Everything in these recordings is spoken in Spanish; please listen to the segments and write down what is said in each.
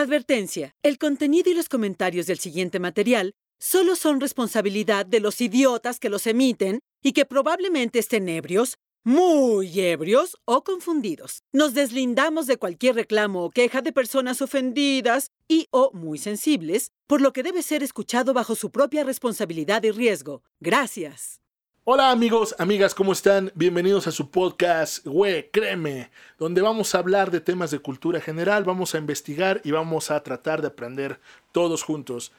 Advertencia. El contenido y los comentarios del siguiente material solo son responsabilidad de los idiotas que los emiten y que probablemente estén ebrios, muy ebrios o confundidos. Nos deslindamos de cualquier reclamo o queja de personas ofendidas y o muy sensibles, por lo que debe ser escuchado bajo su propia responsabilidad y riesgo. Gracias. Hola amigos, amigas, ¿cómo están? Bienvenidos a su podcast, güey, créeme, donde vamos a hablar de temas de cultura general, vamos a investigar y vamos a tratar de aprender todos juntos.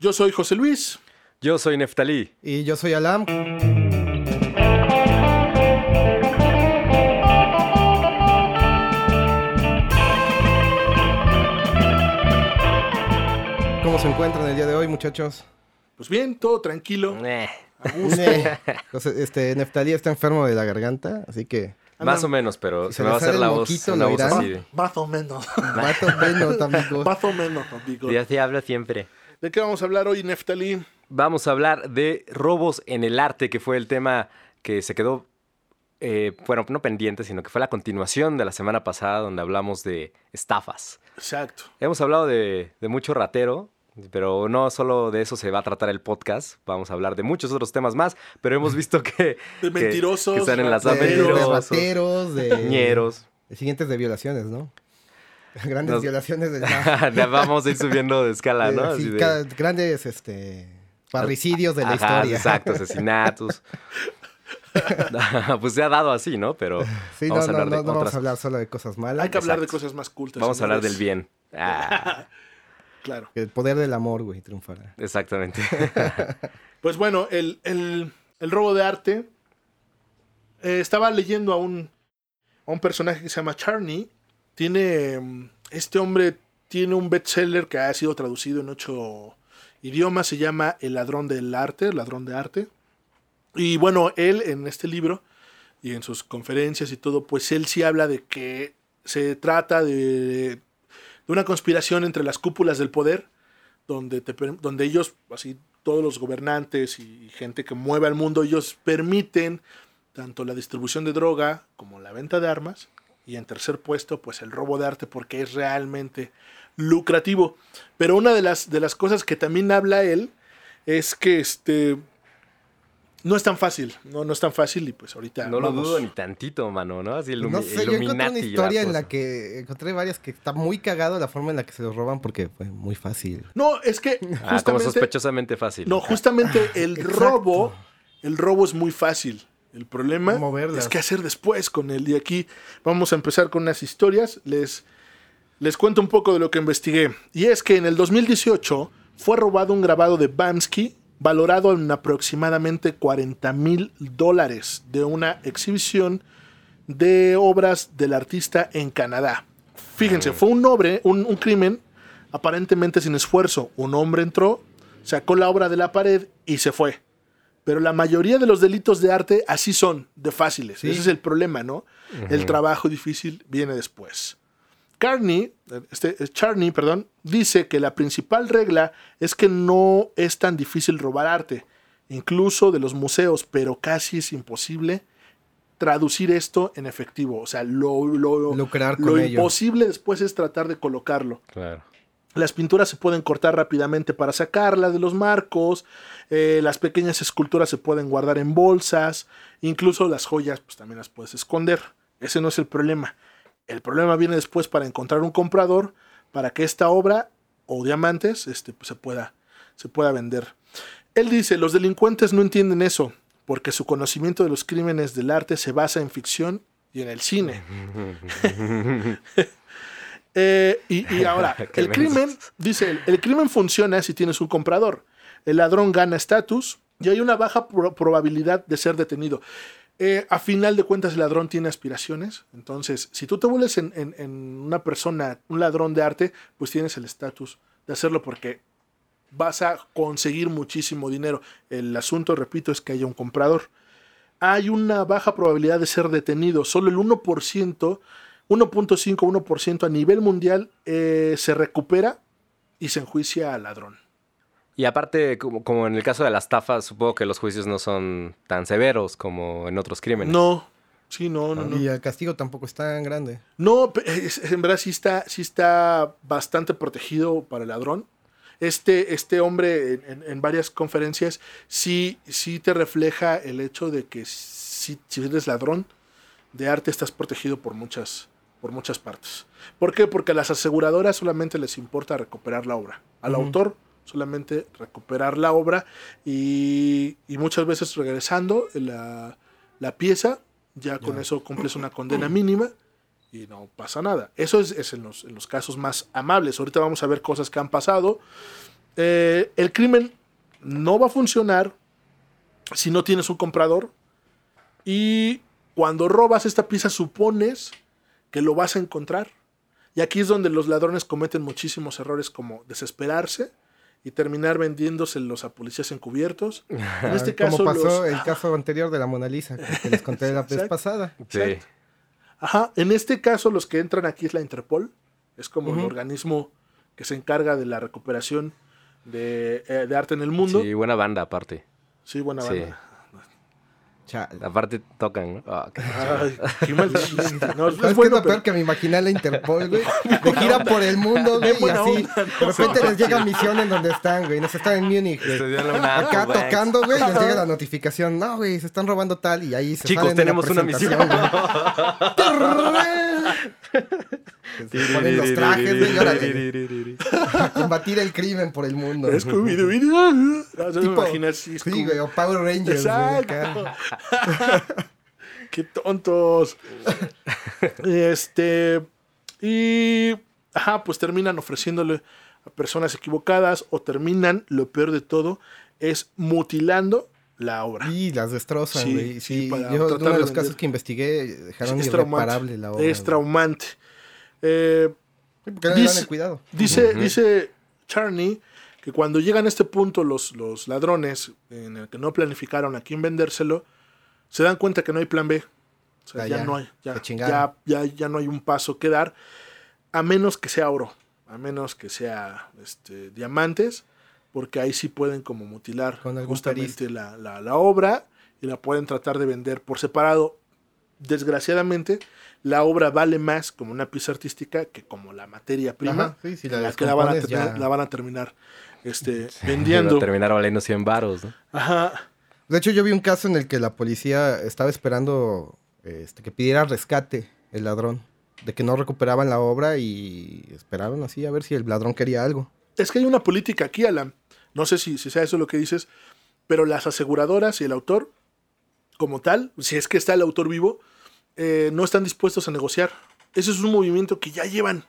Yo soy José Luis. Yo soy Neftalí. Y yo soy Alam. ¿Cómo se encuentran el día de hoy, muchachos? Pues bien, todo tranquilo. Eh, A gusto. Entonces, este, Neftalí está enfermo de la garganta, así que... más o menos, pero Si se se me va a hacer la voz, moquito, una ¿lo voz así. Más o menos. Mato menos, amigos. Más o menos, amigo. Yo sí hablo siempre. ¿De qué vamos a hablar hoy, Neftalí? Vamos a hablar de robos en el arte, que fue el tema que se quedó, eh, bueno, no pendiente, sino que fue la continuación de la semana pasada, donde hablamos de estafas. Exacto. Hemos hablado de, de mucho ratero, pero no solo de eso se va a tratar el podcast. Vamos a hablar de muchos otros temas más, pero hemos visto que... De que- mentirosos, Que están enlazados De, de de... ñeros. de siguientes de violaciones, ¿no? Grandes Nos- violaciones del Vamos a ir subiendo de escala, ¿no? Sí, de- cada- grandes, este... Parricidios de la Ajá, historia. Exacto, asesinatos. pues se ha dado así, ¿no? Pero Sí, vamos no, a no, hablar no, de no vamos otras. a hablar solo de cosas malas. Hay que hablar de cosas más cultas. Vamos a hablar del bien. Ah, Claro. El poder del amor, güey, triunfará. exactamente. Pues bueno, el, el- el robo de arte. eh, estaba leyendo a un, a un personaje que se llama Charney. Tiene. mm, Este hombre tiene un bestseller que ha sido traducido en ocho idiomas. Se llama El ladrón del arte, el ladrón de arte. Y bueno, él en este libro y en sus conferencias y todo, pues él sí habla de que se trata de, de una conspiración entre las cúpulas del poder donde, donde ellos, así todos los gobernantes y gente que mueve al mundo, ellos permiten tanto la distribución de droga como la venta de armas. Y en tercer puesto, pues el robo de arte porque es realmente lucrativo. Pero una de las, de las cosas que también habla él es que este no es tan fácil, no, no es tan fácil y pues ahorita No lo dudo ni tantito, mano, ¿no? Así No sé, yo encontré una la historia en la que encontré varias que está muy cagado la forma en la que se los roban porque fue muy fácil. No, es que Ah, como justamente sospechosamente fácil. No, justamente el robo, el robo es muy fácil. El problema es qué hacer después con él. Y aquí vamos a empezar con unas historias. Les, les cuento un poco de lo que investigué. Y es que en el 2018 fue robado un grabado de Bamsky valorado en aproximadamente 40 mil dólares de una exhibición de obras del artista en Canadá. Fíjense, fue un, un, un crimen aparentemente sin esfuerzo. Un hombre entró, sacó la obra de la pared y se fue. Pero la mayoría de los delitos de arte así son, de fáciles. Sí. Ese es el problema, ¿no? El trabajo difícil viene después. Carney, este, Charney, perdón, dice que la principal regla es que no es tan difícil robar arte, incluso de los museos, pero casi es imposible traducir esto en efectivo. O sea, lo, lo, Lucrar lo ello. imposible después es tratar de colocarlo. Claro. Las pinturas se pueden cortar rápidamente para sacarlas de los marcos, eh, las pequeñas esculturas se pueden guardar en bolsas, incluso las joyas pues también las puedes esconder. Ese no es el problema. El problema viene después para encontrar un comprador para que esta obra o diamantes este, pues, se, pueda, se pueda vender. Él dice, los delincuentes no entienden eso, porque su conocimiento de los crímenes del arte se basa en ficción y en el cine. Eh, y, y ahora, el crimen, dice él, el crimen funciona si tienes un comprador. El ladrón gana estatus y hay una baja pro- probabilidad de ser detenido. Eh, a final de cuentas, el ladrón tiene aspiraciones. Entonces, si tú te vuelves en, una persona, un ladrón de arte, pues tienes el estatus de hacerlo porque vas a conseguir muchísimo dinero. El asunto, repito, es que haya un comprador. Hay una baja probabilidad de ser detenido. Solo el 1%, 1.5, 1% a nivel mundial eh, se recupera y se enjuicia al ladrón. Y aparte, como, como en el caso de las estafas, supongo que los juicios no son tan severos como en otros crímenes. No, Sí, no, no, no. Y el castigo tampoco es tan grande. No, en verdad sí está, sí está bastante protegido para el ladrón. Este, este hombre en, en- en varias conferencias sí, sí te refleja el hecho de que si, si eres ladrón de arte estás protegido por muchas, por muchas partes. ¿Por qué? Porque a las aseguradoras solamente les importa recuperar la obra. Al autor solamente recuperar la obra y, y muchas veces regresando la, la pieza, ya con eso cumples una condena mínima y no pasa nada. Eso es, es en, los, en los casos más amables. Ahorita vamos a ver cosas que han pasado. Eh, el crimen no va a funcionar si no tienes un comprador. Y cuando robas esta pieza supones que lo vas a encontrar. Y aquí es donde los ladrones cometen muchísimos errores como desesperarse y terminar vendiéndoselos a policías encubiertos. En este caso Como pasó los- el caso anterior de la Mona Lisa, que les conté la vez Exacto. pasada. Sí. Ajá, en este caso los que entran aquí es la Interpol, es como el Ujú. organismo que se encarga de la recuperación de, eh, de arte en el mundo. Sí, buena banda aparte. Sí, buena Sí. banda. Chale. Aparte tocan, ¿no? Qué- Ay, qué mal chiste. No, es ¿Sabes qué es bueno, lo peor que me imaginé a la Interpol, güey? De gira por el mundo, güey, y así. onda, De repente les llega misión en donde están, güey. No sé, están en Múnich, güey. Acá Banks. tocando, güey, les llega la notificación. No, güey, se están robando tal y ahí se Chicos, salen tenemos una misión. Se ponen los trajes, güey, órale, a combatir el crimen por el mundo. Es Scooby-Doo. No, me Tipo- así, Sí, güey, o Power Rangers. Exacto. Qué tontos. este. Y. Ajá, pues terminan ofreciéndole a personas equivocadas o terminan, lo peor de todo, es mutilando la obra. Y las destrozan, Sí, güey. sí, Sí, yo uno de los vender. casos que investigué dejaron es irreparable la obra. Es traumante. Eh, Sí, porque no le dan Dice- el cuidado. Dice, Charney que cuando llegan a este punto los, los ladrones, en el que no planificaron a quién vendérselo, se dan cuenta que no hay plan B. O sea, Ah, ya, ya, no hay, ya, ya, ya, ya no hay un paso que dar, a menos que sea oro, a menos que sea este, diamantes, porque ahí sí pueden como mutilar justamente la, la- la obra y la pueden tratar de vender por separado. Desgraciadamente, la obra vale más como una pieza artística que como la materia prima Ajá, sí, si la la que la van a, terminar, ya- la van a terminar este, vendiendo. terminar valiendo 100 varos, ¿no? Ajá. De hecho, yo vi un caso en el que la policía estaba esperando este, que pidiera rescate el ladrón. De que no recuperaban la obra y esperaron así a ver si el ladrón quería algo. Es que hay una política aquí, Alan. No sé si, si sea eso lo que dices, pero las aseguradoras y el autor, como tal, si es que está el autor vivo, eh, no están dispuestos a negociar. Ese es un movimiento que ya llevan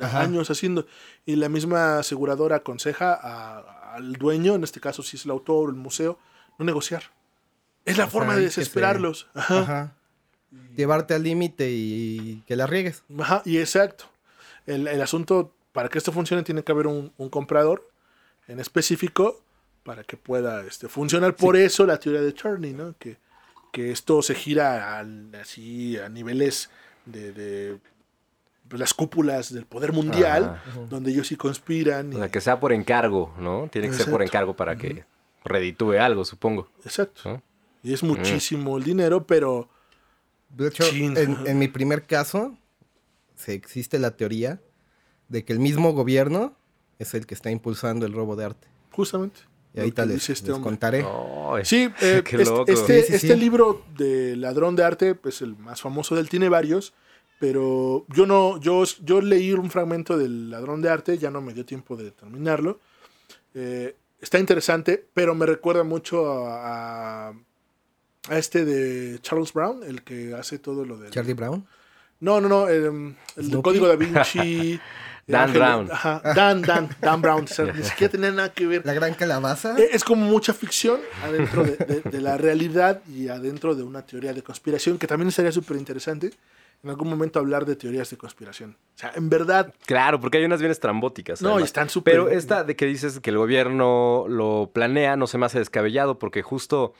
Ajá. años haciendo. Y la misma aseguradora aconseja a- al dueño, en este caso si es el autor o el museo, no negociar. Es la O forma de se- desesperarlos. Ajá. Ajá. Llevarte al límite y que la riegues. Ajá, y exacto. El, el asunto, para que esto funcione, tiene que haber un, un comprador en específico para que pueda este, funcionar. Por eso la teoría de Charney, ¿no? Que, que esto se gira al- así a niveles de, de, pues, las cúpulas del poder mundial, Ajá. donde ellos sí conspiran. y- O sea, que sea por encargo, ¿no? Tiene que ser por encargo para que reditúe algo, supongo. Exacto. ¿no? Y es muchísimo el dinero, pero De hecho, Chin. en, en mi primer caso, se existe la teoría de que el mismo gobierno es el que está impulsando el robo de arte. justamente. Y que les, este les contaré. Sí, eh, Qué es- loco. este, Sí, sí, este sí. libro de Ladrón de Arte, pues el más famoso del tiene varios, pero yo no, yo, yo leí un fragmento del Ladrón de Arte, ya no me dio tiempo de terminarlo. Eh, está interesante, pero me recuerda mucho a, a- a este de Charles Brown, el que hace todo lo de... Charlie Brown. No, no, no, el, el. Código da Vinci. Dan Ángel- Brown. Ajá, Dan, Dan, Dan Brown. o sea, ni siquiera tenía nada que ver. La gran calabaza. Eh, Es como mucha ficción adentro de, de- de la realidad y adentro de una teoría de conspiración, que también estaría súper interesante en algún momento hablar de teorías de conspiración. O sea, en verdad, Claro, porque hay unas bien estrambóticas. no, y están súper... Pero esta de que dices que el gobierno lo planea no se me hace descabellado porque justo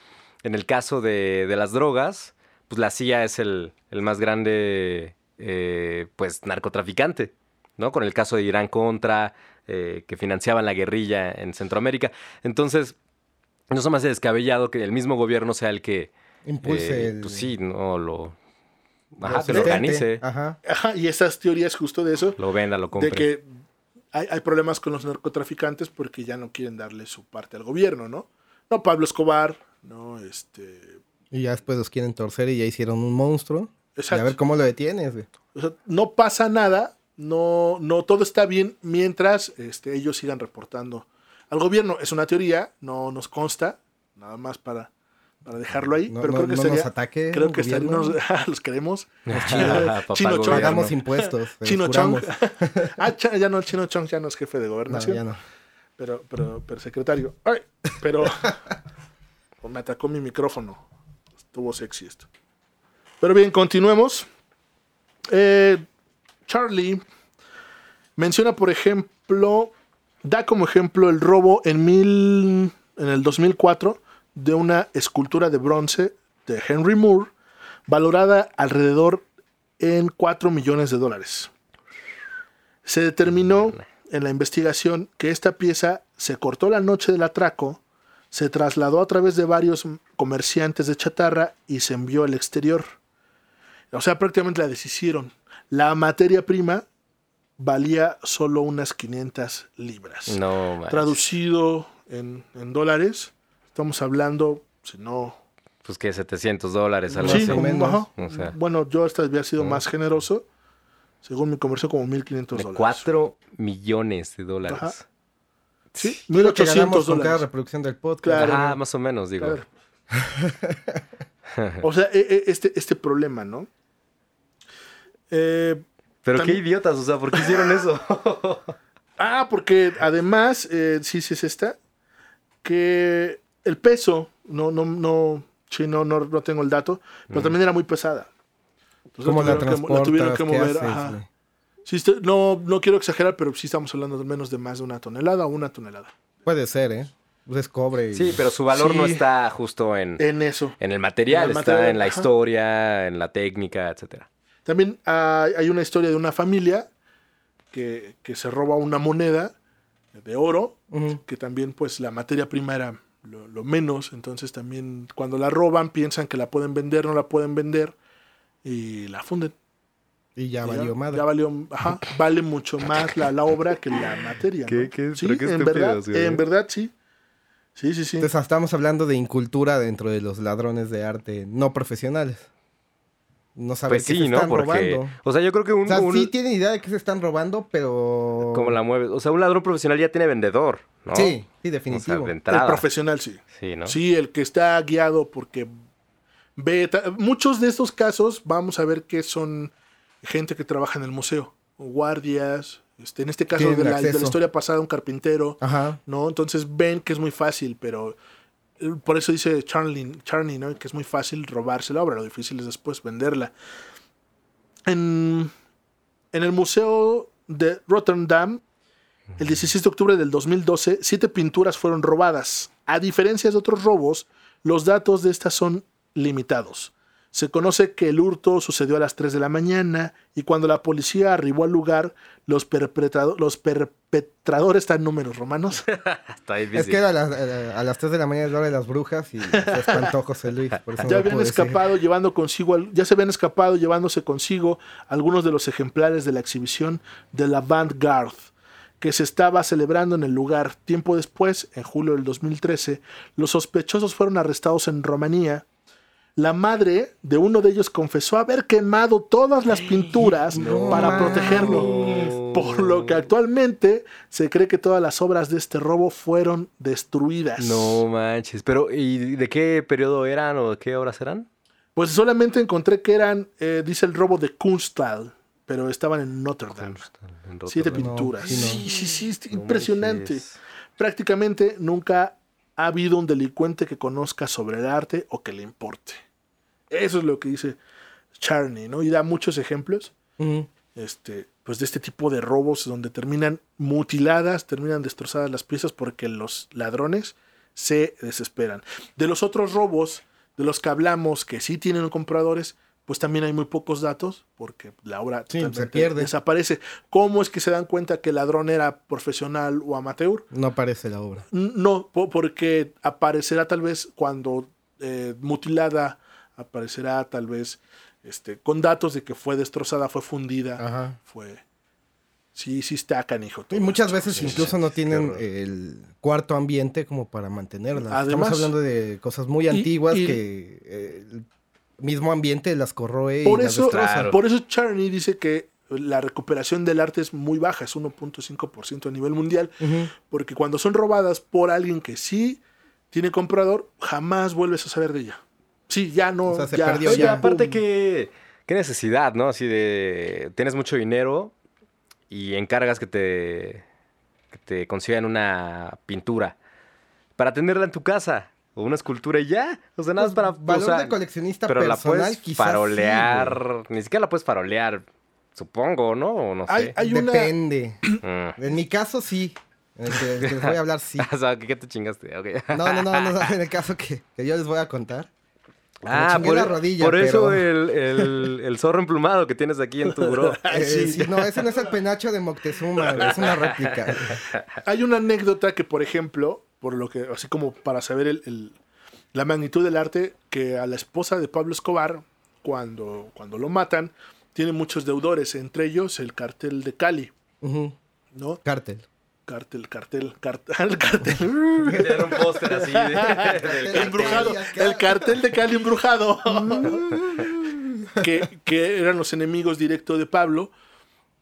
en el caso de, de las drogas, pues la CIA es el, el más grande eh, pues narcotraficante, ¿no? Con el caso de Irán contra, eh, que financiaban la guerrilla en Centroamérica. Entonces, no se me hace descabellado que el mismo gobierno sea el que Impulse eh, el... Pues sí, no lo Ajá, se lo organice, Ajá. Ajá, y esas teorías justo de eso, lo venda, lo compre. de que hay, hay problemas con los narcotraficantes porque ya no quieren darle su parte al gobierno, ¿no? No Pablo Escobar, no, este... Y ya después los quieren torcer y ya hicieron un monstruo. Y a Exacto. ver cómo lo detienes, güey. O sea, no pasa nada, no, no todo está bien mientras este, ellos sigan reportando al gobierno. Es una teoría, no nos consta, nada más para, para dejarlo ahí, No- pero no- creo que no estaría, nos ataque creo que estaría- nos- los queremos. Chino. Chong. Pagamos impuestos. Chino Chong. ah, ya no, Chino Chong ya no es jefe de No, gobernación, ya no. pero, pero, pero secretario. Ay, pero me atacó mi micrófono. Estuvo sexy esto. Pero bien, continuemos. Eh, Charlie menciona, por ejemplo, da como ejemplo el robo en, mil, en el 2004 de una escultura de bronce de Henry Moore valorada alrededor en 4 millones de dólares. Se determinó en la investigación que esta pieza se cortó la noche del atraco, se trasladó a través de varios comerciantes de chatarra y se envió al exterior. O sea, prácticamente la deshicieron. La materia prima valía solo unas 500 libras. No, manches. Traducido en, en dólares, estamos hablando, si no... Pues que 700 dólares, algo Sí, así. como- menos. ajá. O sea. bueno, yo esta había sido más generoso. Según mi conversión, como 1500 De dólares. 4 millones de dólares. Ajá. Sí, Lo que 1800 ganamos con cada dólares. reproducción del podcast. Claro. Ajá, más o menos, digo. Claro. o sea, e- e- este, este problema, ¿no? Eh, Pero También- qué idiotas, o sea, ¿por qué hicieron eso? ah, porque además, eh, sí, sí es esta, que el peso, no, no, no, sí, no, no, no tengo el dato, pero también era muy pesada. Entonces ¿Cómo la tuvieron que- la tuvieron transportas? que ¿Qué mover, haces, ajá. güey? Sí, este- no, no quiero exagerar, pero sí estamos hablando de menos de más de una tonelada o una tonelada. Puede ser, ¿eh? Es cobre. y- Sí, pero su valor no está justo en, En eso. en el material, En el está material, en la ajá. historia, en la técnica, etcétera. También hay, hay una historia de una familia que, que se roba una moneda de oro, que también pues la materia prima era lo, lo menos, entonces también cuando la roban piensan que la pueden vender, no la pueden vender y la funden. Y ya Y valió madre. ya valió, ajá, vale mucho más la, la obra que la materia. Qué- ¿no? qué- sí, qué en verdad, en verdad sí. Sí, sí, sí. Entonces estamos hablando de incultura dentro de los ladrones de arte no profesionales. No saben Pues qué sí, se ¿no? están Porque, robando. o sea, yo creo que un, O sea, un- sí tienen idea de que se están robando, pero... como la mueve, o sea, un ladrón profesional ya tiene vendedor, ¿no? Sí, sí, O sea, definitivo. de el profesional sí. Sí, ¿no? Sí, el que está guiado porque ve. Muchos de estos casos vamos a ver que son gente que trabaja en el museo, o guardias. Este, en este caso de la, de la historia pasada, un carpintero, Ajá. ¿no? Entonces ven que es muy fácil, pero por eso dice Charlie, Charlie ¿no? Que es muy fácil robarse la obra, lo difícil es después venderla. En, en el museo de Rotterdam, el 16 de octubre del 2012, siete pinturas fueron robadas. A diferencia de otros robos, los datos de estas son limitados. Se conoce que el hurto sucedió a las 3 de la mañana y cuando la policía arribó al lugar, los, perpetrado- los perpetradores están en números romanos. Está difícil. Es que era a las, a- a las 3 de la mañana es la hora de las brujas y se espantó José Luis. Por eso no ya habían decir. escapado llevando consigo, ya se habían escapado llevándose consigo algunos de los ejemplares de la exhibición de la Vanguard que se estaba celebrando en el lugar. Tiempo después, en julio del 2013, los sospechosos fueron arrestados en Rumanía. La madre de uno de ellos confesó haber quemado todas las pinturas No para protegerlo. Por lo que actualmente se cree que todas las obras de este robo fueron destruidas. No manches. Pero, ¿y de qué periodo eran o de qué horas eran? Pues solamente encontré que eran, eh, dice el robo de Kunsthal, pero estaban en Notre Dame. En Siete pinturas. sí, no. sí, sí, sí, impresionante. manches. Prácticamente nunca ha habido un delincuente que conozca sobre el arte o que le importe. Eso es lo que dice Charney, ¿no? Y da muchos ejemplos este, pues de este tipo de robos donde terminan mutiladas, terminan destrozadas las piezas porque los ladrones se desesperan. De los otros robos de los que hablamos que sí tienen compradores, pues también hay muy pocos datos porque la obra Sí, se pierde. desaparece. ¿Cómo es que se dan cuenta que el ladrón era profesional o amateur? No aparece la obra. No, po- porque aparecerá tal vez cuando eh, mutilada, aparecerá tal vez este, con datos de que fue destrozada, fue fundida, Ajá. fue... Sí, sí está canijo. Y muchas esto. veces Sí, incluso sí. no tienen el cuarto ambiente como para mantenerlas. Además- Estamos hablando de cosas muy Y- antiguas y- que eh, mismo ambiente las corroe Por y las eso, destroza. Claro. por eso Charney dice que la recuperación del arte es muy baja, es 1.5% a nivel mundial, porque cuando son robadas por alguien que sí tiene comprador, jamás vuelves a saber de ella. Sí, ya no. O sea, se ya, perdió Oye, ya, aparte que... Qué necesidad, ¿no? Así de... Tienes mucho dinero y encargas que te... Que te consigan una pintura para tenerla en tu casa. O una escultura y ya. O sea, nada más Pues, para... valor o sea, de coleccionista pero la personal, puedes quizás sí, farolear. Ni siquiera la puedes farolear, supongo, ¿no? O no sé. Hay, hay una. Depende. Mm. En mi caso, sí. En el que, el que les voy a hablar, sí. o sea, ¿qué, te chingaste? Ok. No, no, no, no, en el caso que, que yo les voy a contar. Ah, por, la rodilla, por eso pero- el, el- el zorro emplumado que tienes aquí en tu bro. Ay, Eh, sí. sí, no, ese no es el penacho de Moctezuma, es una réplica. Hay una anécdota que, por ejemplo, por lo que, así como para saber el- el- la magnitud del arte, que a la esposa de Pablo Escobar, cuando, cuando lo matan, tiene muchos deudores, entre ellos el cartel de Cali, ¿no? Cártel. Cartel, cartel, cartel, el cartel. Era un póster así de, del embrujado, el cartel de Cali embrujado. que, que eran los enemigos directos de Pablo.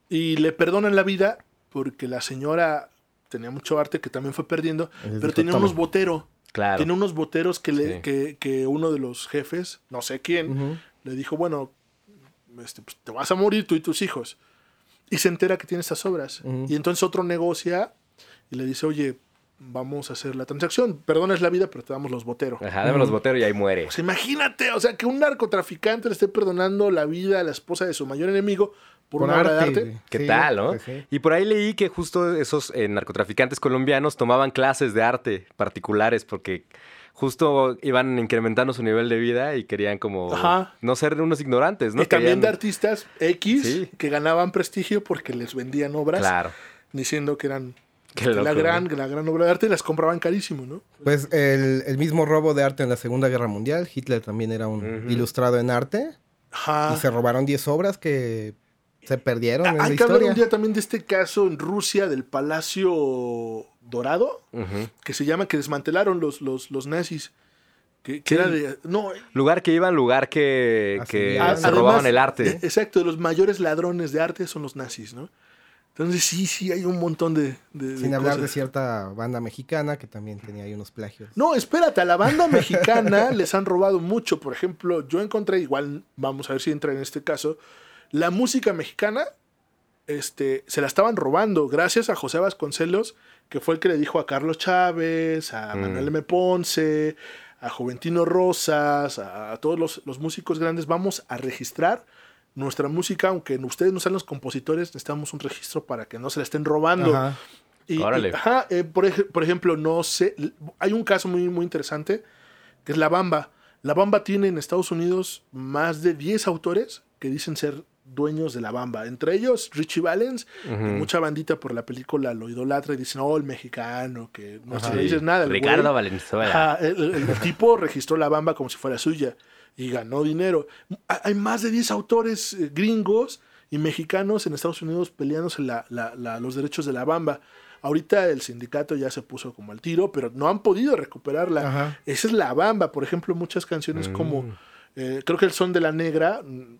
Y le perdonan la vida porque la señora tenía mucho arte que también fue perdiendo, pero dijo, tenía unos boteros. Claro. Tiene unos boteros que, le, Sí. que, que uno de los jefes, no sé quién, le dijo, bueno, este, pues, te vas a morir tú y tus hijos. Y se entera que tiene estas obras. Ujú. Y entonces otro negocia y le dice, oye, vamos a hacer la transacción. Perdonas la vida, pero te damos los boteros. Ajá, dame los boteros y ahí muere. Pues imagínate, o sea, que un narcotraficante le esté perdonando la vida a la esposa de su mayor enemigo por, una obra de arte. güey. ¿Qué Sí, tal, no? pues sí. Y por ahí leí que justo esos eh, narcotraficantes colombianos tomaban clases de arte particulares porque justo iban incrementando su nivel de vida y querían como Ajá. no ser unos ignorantes, ¿no? y también Querían- de artistas X Sí. que ganaban prestigio porque les vendían obras Claro. diciendo que eran Qué la, loco, gran, ¿no? la gran obra de arte y las compraban carísimo, ¿no? Pues el, el mismo robo de arte en la Segunda Guerra Mundial. Hitler también era un ilustrado en arte. Ajá. Y se robaron 10 obras que se perdieron en la Hay que hablar un día también de este caso en Rusia del Palacio Dorado, que se llama que desmantelaron los, los, los nazis. Que, que Sí. era de. No, Lugar que iban, lugar que, que es. se Además, robaban el eh, arte. Exacto, los mayores ladrones de arte son los nazis, ¿no? Entonces sí, sí, hay un montón de... de- de Sin hablar de cierta banda mexicana que también tenía ahí unos plagios. No, espérate, a la banda mexicana les han robado mucho. Por ejemplo, yo encontré, igual vamos a ver si entra en este caso, la música mexicana este, se la estaban robando gracias a José Vasconcelos, que fue el que le dijo a Carlos Chávez, a Mm. Manuel M. Ponce, a Juventino Rosas, a, a todos los, los músicos grandes, vamos a registrar nuestra música, aunque ustedes no sean los compositores, necesitamos un registro para que no se la estén robando. Ajá. Y, Órale. y- ajá, eh, por, ej- por ejemplo, no sé, hay un caso muy, muy interesante, que es La Bamba. La Bamba tiene en Estados Unidos más de 10 autores que dicen ser dueños de La Bamba. Entre ellos, Richie Valens, Ujú. mucha bandita por la película lo idolatra y dicen, oh, el mexicano, que no se le dices nada. el Ricardo güey". Valenzuela. Ajá, el, el- el tipo registró la bamba como si fuera suya y ganó dinero. Ha- Hay más de 10 autores eh, gringos y mexicanos en Estados Unidos peleándose la- la- la- los derechos de la bamba. Ahorita el sindicato ya se puso como al tiro, pero no han podido recuperarla. Ajá. Esa es la bamba. Por ejemplo, muchas canciones Mm. como, eh, creo que el son de la negra, mm,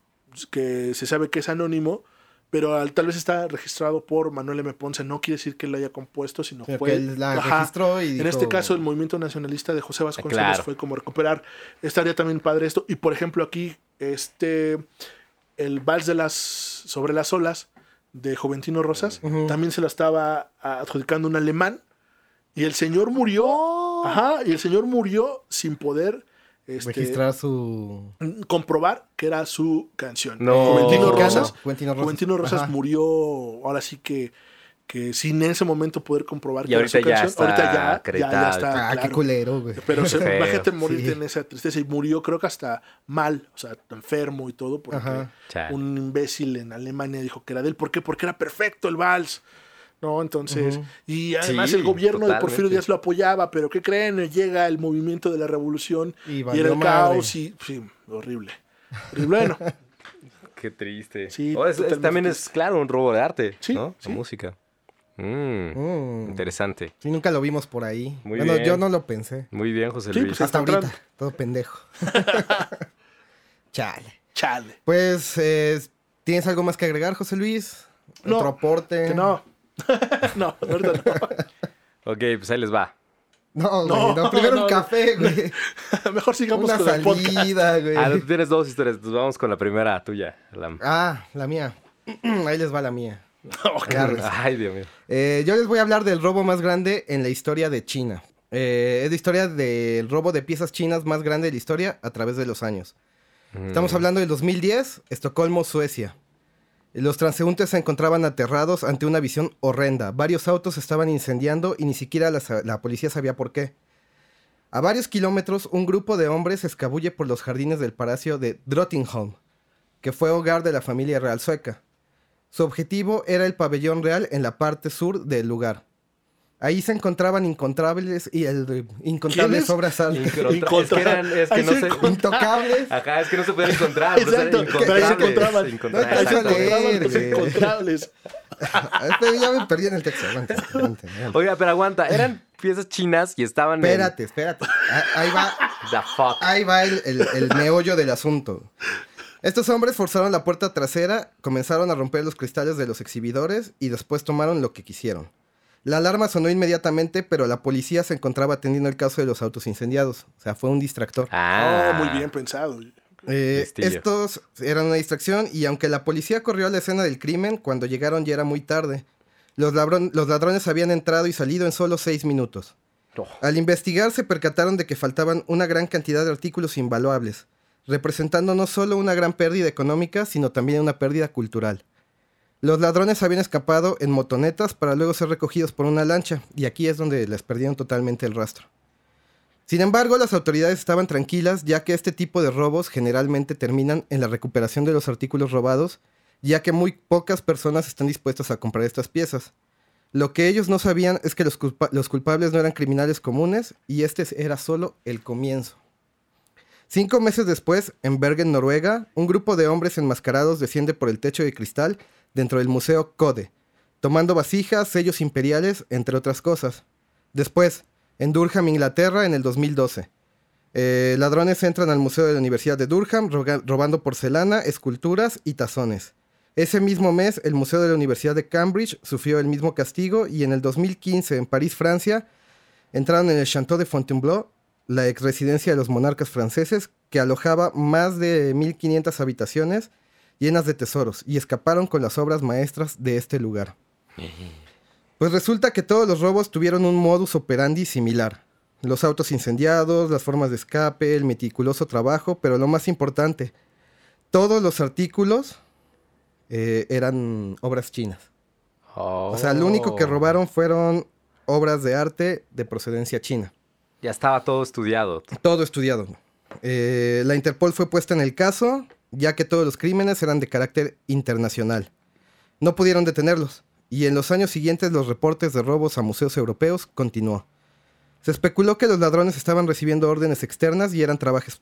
que se sabe que es anónimo, pero al- tal vez está registrado por Manuel M. Ponce. No quiere decir que él la haya compuesto, sino fue... que él la Ajá. registró y En este caso, el movimiento nacionalista de José Vasconcelos Claro. fue como recuperar. Estaría también padre esto. Y por ejemplo, aquí, este. El vals de las. sobre las olas de Juventino Rosas. También se lo estaba adjudicando un alemán. Y el señor murió. Oh. Ajá. Y el señor murió sin poder. Este, registrar su... comprobar que era su canción. No. Juventino. Rosas. Juventino Rosas. Juventino Rosas murió. Ahora sí que. Que sin en ese momento poder comprobar Y que era su canción. está ahorita ya, ya, ya está. Ah, qué claro. culero, güey. Pero se, imagínate morirte Sí. en esa tristeza y murió creo que hasta mal, o sea, enfermo y todo, porque Ajá. Un imbécil en Alemania dijo que era de él. ¿Por qué? Porque era perfecto el vals. No, entonces, y además Sí, el gobierno de Porfirio. Díaz lo apoyaba, pero ¿qué creen? Llega el movimiento de la revolución Y y, era el madre. caos y, sí, horrible. Horrible. Bueno, Qué triste. Sí, Oh, es- es- totalmente también es, claro, un robo de arte, Sí, ¿no? sí. La música. Mm, Mm. Interesante. Sí, nunca lo vimos por ahí. Muy bueno, bien. yo no lo pensé. Muy bien, José Sí, Luis. pues, Hasta ahorita. Todo pendejo. Chale. Chale. Pues, eh, ¿tienes algo más que agregar, José Luis? No, ¿Otro aporte? Que no. no, ahorita no. Ok, pues ahí les va. No, güey, No, no, primero no, un café, güey. Mejor sigamos Una con el podcast. salida, güey. Ah, tú tienes dos historias. Pues vamos con la primera tuya. La- Ah, la mía. Ahí les va la mía. Ay, Dios mío. Eh, yo les voy a hablar del robo más grande en la historia de China. Eh, es la historia del robo de piezas chinas más grande de la historia a través de los años. Estamos hablando del 2010, Estocolmo, Suecia. Los transeúntes se encontraban aterrados ante una visión horrenda. Varios autos estaban incendiando y ni siquiera la, la policía sabía por qué. A varios kilómetros, un grupo de hombres escabulle por los jardines del palacio de Drottningholm, que fue hogar de la familia real sueca. Su objetivo era el pabellón real en la parte sur del lugar. Ahí se encontraban incontables y el, incontables obras. Incro- Es que eran, es que Ahí no se. Intocables. Ajá, es que no se pueden encontrar. Exacto, pero ahí se encontraban. incontrables. Ahí se Déjalo encontraban leer, los güey. incontrables. Este, ya me perdí en el texto. Aguante, aguante, aguante. Oiga, pero aguanta. Eran piezas chinas y estaban en- Espérate, espérate. Ah, Ahí va, The fuck. ahí va el, el- el meollo del asunto. Estos hombres forzaron la puerta trasera, comenzaron a romper los cristales de los exhibidores y después tomaron lo que quisieron. La alarma sonó inmediatamente, pero la policía se encontraba atendiendo el caso de los autos incendiados. O sea, fue un distractor. Ah, Oh, muy bien pensado. Eh, estos eran una distracción y aunque la policía corrió a la escena del crimen, cuando llegaron ya era muy tarde. Los ladrones habían entrado y salido en solo seis minutos. Oh. Al investigar se percataron de que faltaban una gran cantidad de artículos invaluables, representando no solo una gran pérdida económica, sino también una pérdida cultural. Los ladrones habían escapado en motonetas para luego ser recogidos por una lancha, y aquí es donde les perdieron totalmente el rastro. Sin embargo, las autoridades estaban tranquilas ya que este tipo de robos generalmente terminan en la recuperación de los artículos robados, ya que muy pocas personas están dispuestas a comprar estas piezas. Lo que ellos no sabían es que los, culpa- los culpables no eran criminales comunes y este era solo el comienzo. Cinco meses después, en Bergen, Noruega, un grupo de hombres enmascarados desciende por el techo de cristal dentro del Museo Code, tomando vasijas, sellos imperiales, entre otras cosas. Después, en Durham, Inglaterra, en el 2012. Eh, ladrones entran al Museo de la Universidad de Durham robando porcelana, esculturas y tazones. Ese mismo mes, el Museo de la Universidad de Cambridge sufrió el mismo castigo y en el 2015, en París, Francia, entraron en el Château de Fontainebleau, la ex residencia de los monarcas franceses, que alojaba más de 1500 habitaciones llenas de tesoros, y escaparon con las obras maestras de este lugar. Pues resulta que todos los robos tuvieron un modus operandi similar. Los autos incendiados, las formas de escape, el meticuloso trabajo, pero lo más importante, todos los artículos eh, eran obras chinas. O sea, lo único que Oh. robaron fueron obras de arte de procedencia china. Ya estaba todo estudiado. Todo estudiado. Eh, la Interpol fue puesta en el caso, ya que todos los crímenes eran de carácter internacional. No pudieron detenerlos, y en los años siguientes los reportes de robos a museos europeos continuó. Se especuló que los ladrones estaban recibiendo órdenes externas y eran trabajos,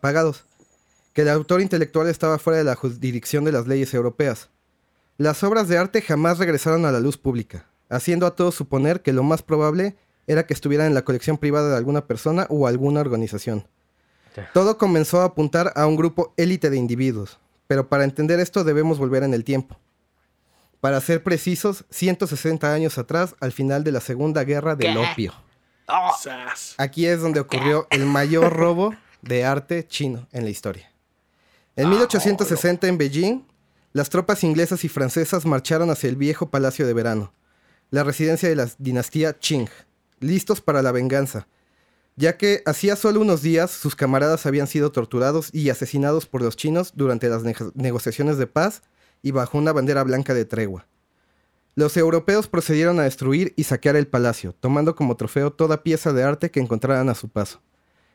pagados, que el autor intelectual estaba fuera de la jurisdicción de las leyes europeas. Las obras de arte jamás regresaron a la luz pública, haciendo a todos suponer que lo más probable era que estuvieran en la colección privada de alguna persona o alguna organización. Todo comenzó a apuntar a un grupo élite de individuos, pero para entender esto debemos volver en el tiempo. Para ser precisos, 160 años atrás, al final de la Segunda Guerra del Opio. Sas. Aquí es donde ocurrió el mayor robo de arte chino en la historia. En 1860 en Beijing, las tropas inglesas y francesas marcharon hacia el viejo Palacio de Verano, la residencia de la dinastía Qing, listos para la venganza, ya que hacía solo unos días sus camaradas habían sido torturados y asesinados por los chinos durante las ne- negociaciones de paz y bajo una bandera blanca de tregua. Los europeos procedieron a destruir y saquear el palacio, tomando como trofeo toda pieza de arte que encontraran a su paso.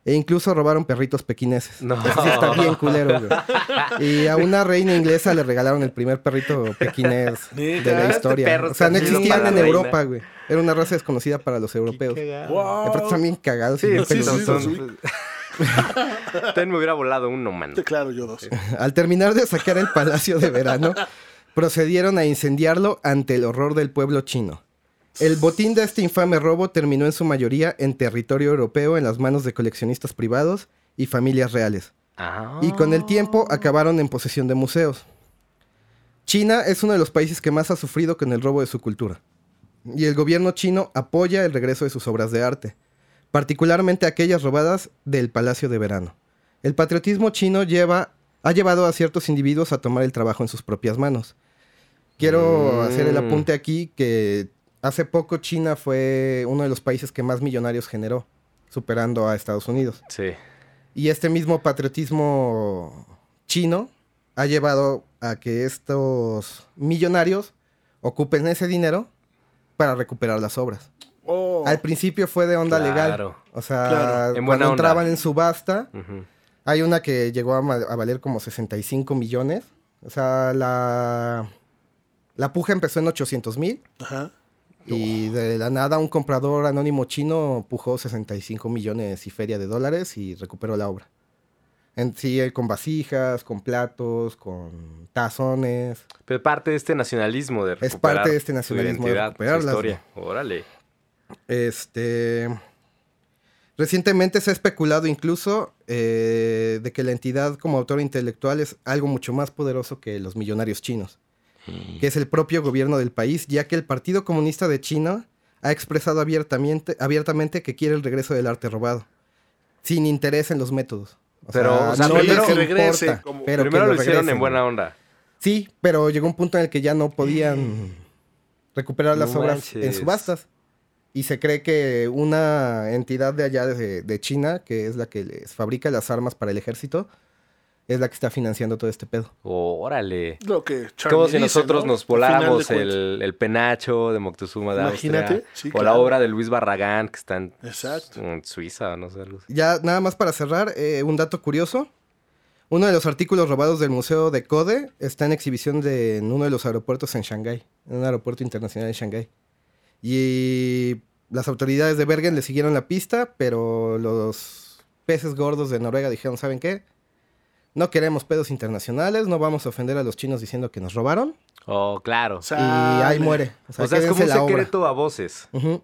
E incluso robaron perritos pequineses. No. Eso sí está bien culero, güey. Y a una reina inglesa le regalaron el primer perrito pequinés de la Este historia. O sea, no existían en. Europa, güey. Era una raza desconocida para los europeos. Wow. Aparte están bien cagados y Sí, bien sí, Ten me hubiera volado uno, mano. Claro, yo dos. Al terminar de sacar el palacio de verano, procedieron a incendiarlo ante el horror del pueblo chino. El botín de este infame robo terminó en su mayoría en territorio europeo en las manos de coleccionistas privados y familias reales. Ah. Y con el tiempo acabaron en posesión de museos. China es uno de los países que más ha sufrido con el robo de su cultura. Y el gobierno chino apoya el regreso de sus obras de arte, particularmente aquellas robadas del Palacio de Verano. El patriotismo chino lleva, ha llevado a ciertos individuos a tomar el trabajo en sus propias manos. Quiero Mm. hacer el apunte aquí que hace poco China fue uno de los países que más millonarios generó, superando a Estados Unidos. Sí. Y este mismo patriotismo chino ha llevado a que estos millonarios ocupen ese dinero para recuperar las obras. Oh, Al principio fue de onda Claro. legal. O sea, Claro. En buena cuando onda. entraban en subasta, hay una que llegó a valer como 65 millones. O sea, la, la puja empezó en 800 mil. Ajá. Y de la nada un comprador anónimo chino pujó 65 millones y feria de dólares y recuperó la obra. En sí, eh, con vasijas, con platos, con tazones. Pero parte de este nacionalismo de recuperar Es parte de este nacionalismo de identidad, su recuperarlas, historia. Órale. Este. Recientemente se ha especulado incluso eh, de que la entidad como autor intelectual es algo mucho más poderoso que los millonarios chinos, que es el propio gobierno del país, ya que el Partido Comunista de China ha expresado abiertamente, abiertamente que quiere el regreso del arte robado, sin interés en los métodos. O Pero, o sea, no primero- les regrese, importa, como- pero que Primero lo, hicieron regresen. en buena onda. Sí, pero llegó un punto en el que ya no podían recuperar las No obras en subastas. Y se cree que una entidad de allá de, de China, que es la que les fabrica las armas para el ejército, es la que está financiando todo este pedo. Órale. Lo que Charlie como si dice, nosotros ¿no? nos voláramos el, el penacho de Moctezuma de Imagínate, Austria. sí, o la obra de Luis Barragán, que está en, Exacto. en Suiza, no sé. algo así. Ya nada más para cerrar, eh, un dato curioso. Uno de los artículos robados del Museo de Code está en exhibición de, en uno de los aeropuertos en Shanghái, en un aeropuerto internacional de Shanghái. Y las autoridades de Bergen le siguieron la pista, pero los peces gordos de Noruega dijeron, ¿saben qué? No queremos pedos internacionales, no vamos a ofender a los chinos diciendo que nos robaron. Oh, claro. Y ahí muere. O sea, o sea, es como un obra. secreto a voces. Ujú.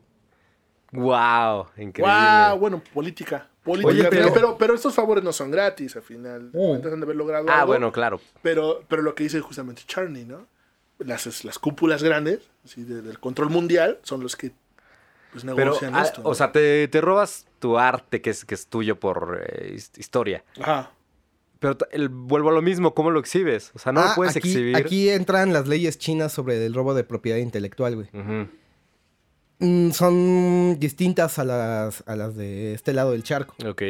Wow, increíble. Wow, bueno, política. Política. Oye, pero... pero- pero, estos favores no son gratis, al final. de cuentas han de haber logrado ah, algo, bueno, claro. Pero, pero lo que dice justamente Charney, ¿no? Las, las cúpulas grandes así, de- del control mundial son los que pues, Pero, negocian ah, esto. ¿no? o sea, te, te robas tu arte que es, que es tuyo por eh, his- historia. Ajá. Pero el- vuelvo a lo mismo, ¿cómo lo exhibes? O sea, no Ah, lo puedes aquí, exhibir. Aquí entran las leyes chinas sobre el robo de propiedad intelectual, güey. Mm, son distintas a las, a las de este lado del charco. Ok.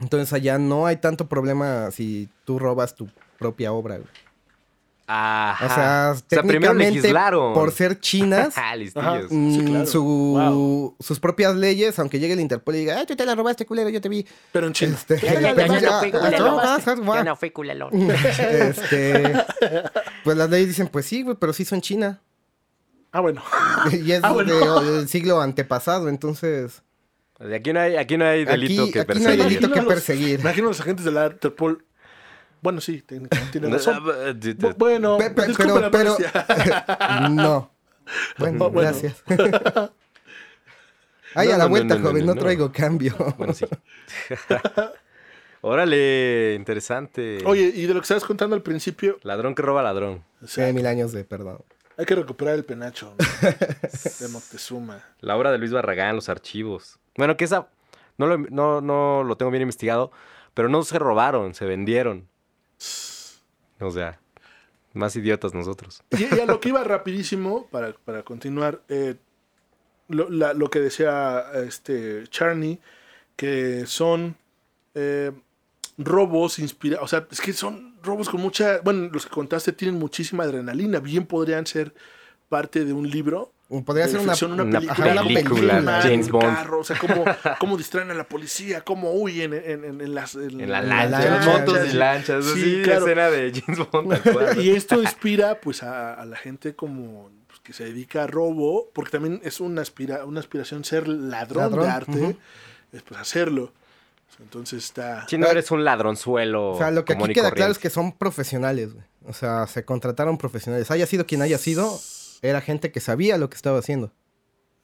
Entonces allá no hay tanto problema si tú robas tu propia obra. güey. Ajá. O sea, primero técnicamente legislaron. por ser chinas, Ah, listillos. Ajá. mm, Sí, claro. su- Wow. sus propias leyes, aunque llegue el Interpol y diga, ay, tú te la robaste, culero, yo te vi. Pero en China. Este, Ya, ya, ya, pues, ya ya, no fui culero. Ya no fui culero. este, pues las leyes dicen, pues sí, güey, pero sí son China. Ah, bueno. Y es Ah, bueno. de- del siglo antepasado, entonces... De Aquí no hay, aquí no hay delito Aquí, que aquí no hay perseguir. delito que Imagino los- perseguir. Imagino a los agentes de la Interpol. Bueno, sí, técnicamente tienen razón. Bu- Bueno, Pe- pe- pero, la pero, no. Bueno, Oh, bueno. gracias. Ay, No, a la no, vuelta, no, joven, no, no, no. traigo cambio. Bueno, sí. Órale, interesante. Oye, y de lo que estabas contando al principio, Ladrón que roba ladrón. o Sí, mil años de perdón. hay que recuperar el penacho ¿no? de Moctezuma. La obra de Luis Barragán, los archivos. Bueno, que esa no lo, no, no lo tengo bien investigado, pero no se robaron, se vendieron. O sea, más idiotas nosotros. Y, y a lo que iba rapidísimo, para, para continuar, eh, lo, la- lo que decía este Charney, que son eh, robos inspirados, o sea, es que son robos con mucha, bueno, los que contaste tienen muchísima adrenalina, bien podrían ser parte de un libro. Podría de ser una, una, una película, ajá, una película, película. James Bond. carro, o sea, cómo, cómo distraen a la policía, cómo huyen en, en- en las... En la En la lancha, motos y lanchas. Sí, Sí, claro. escena de James Bond. Y esto inspira pues a, a la gente como pues, que se dedica a robo, porque también es una, aspira, una aspiración ser ladrón, Ladrón, de arte, es pues hacerlo. Entonces está... Si no eres un ladronzuelo. O sea, lo que aquí queda claro es corriente. que son profesionales, güey. O sea, se contrataron profesionales. Haya sido quien haya sido, era gente que sabía lo que estaba haciendo.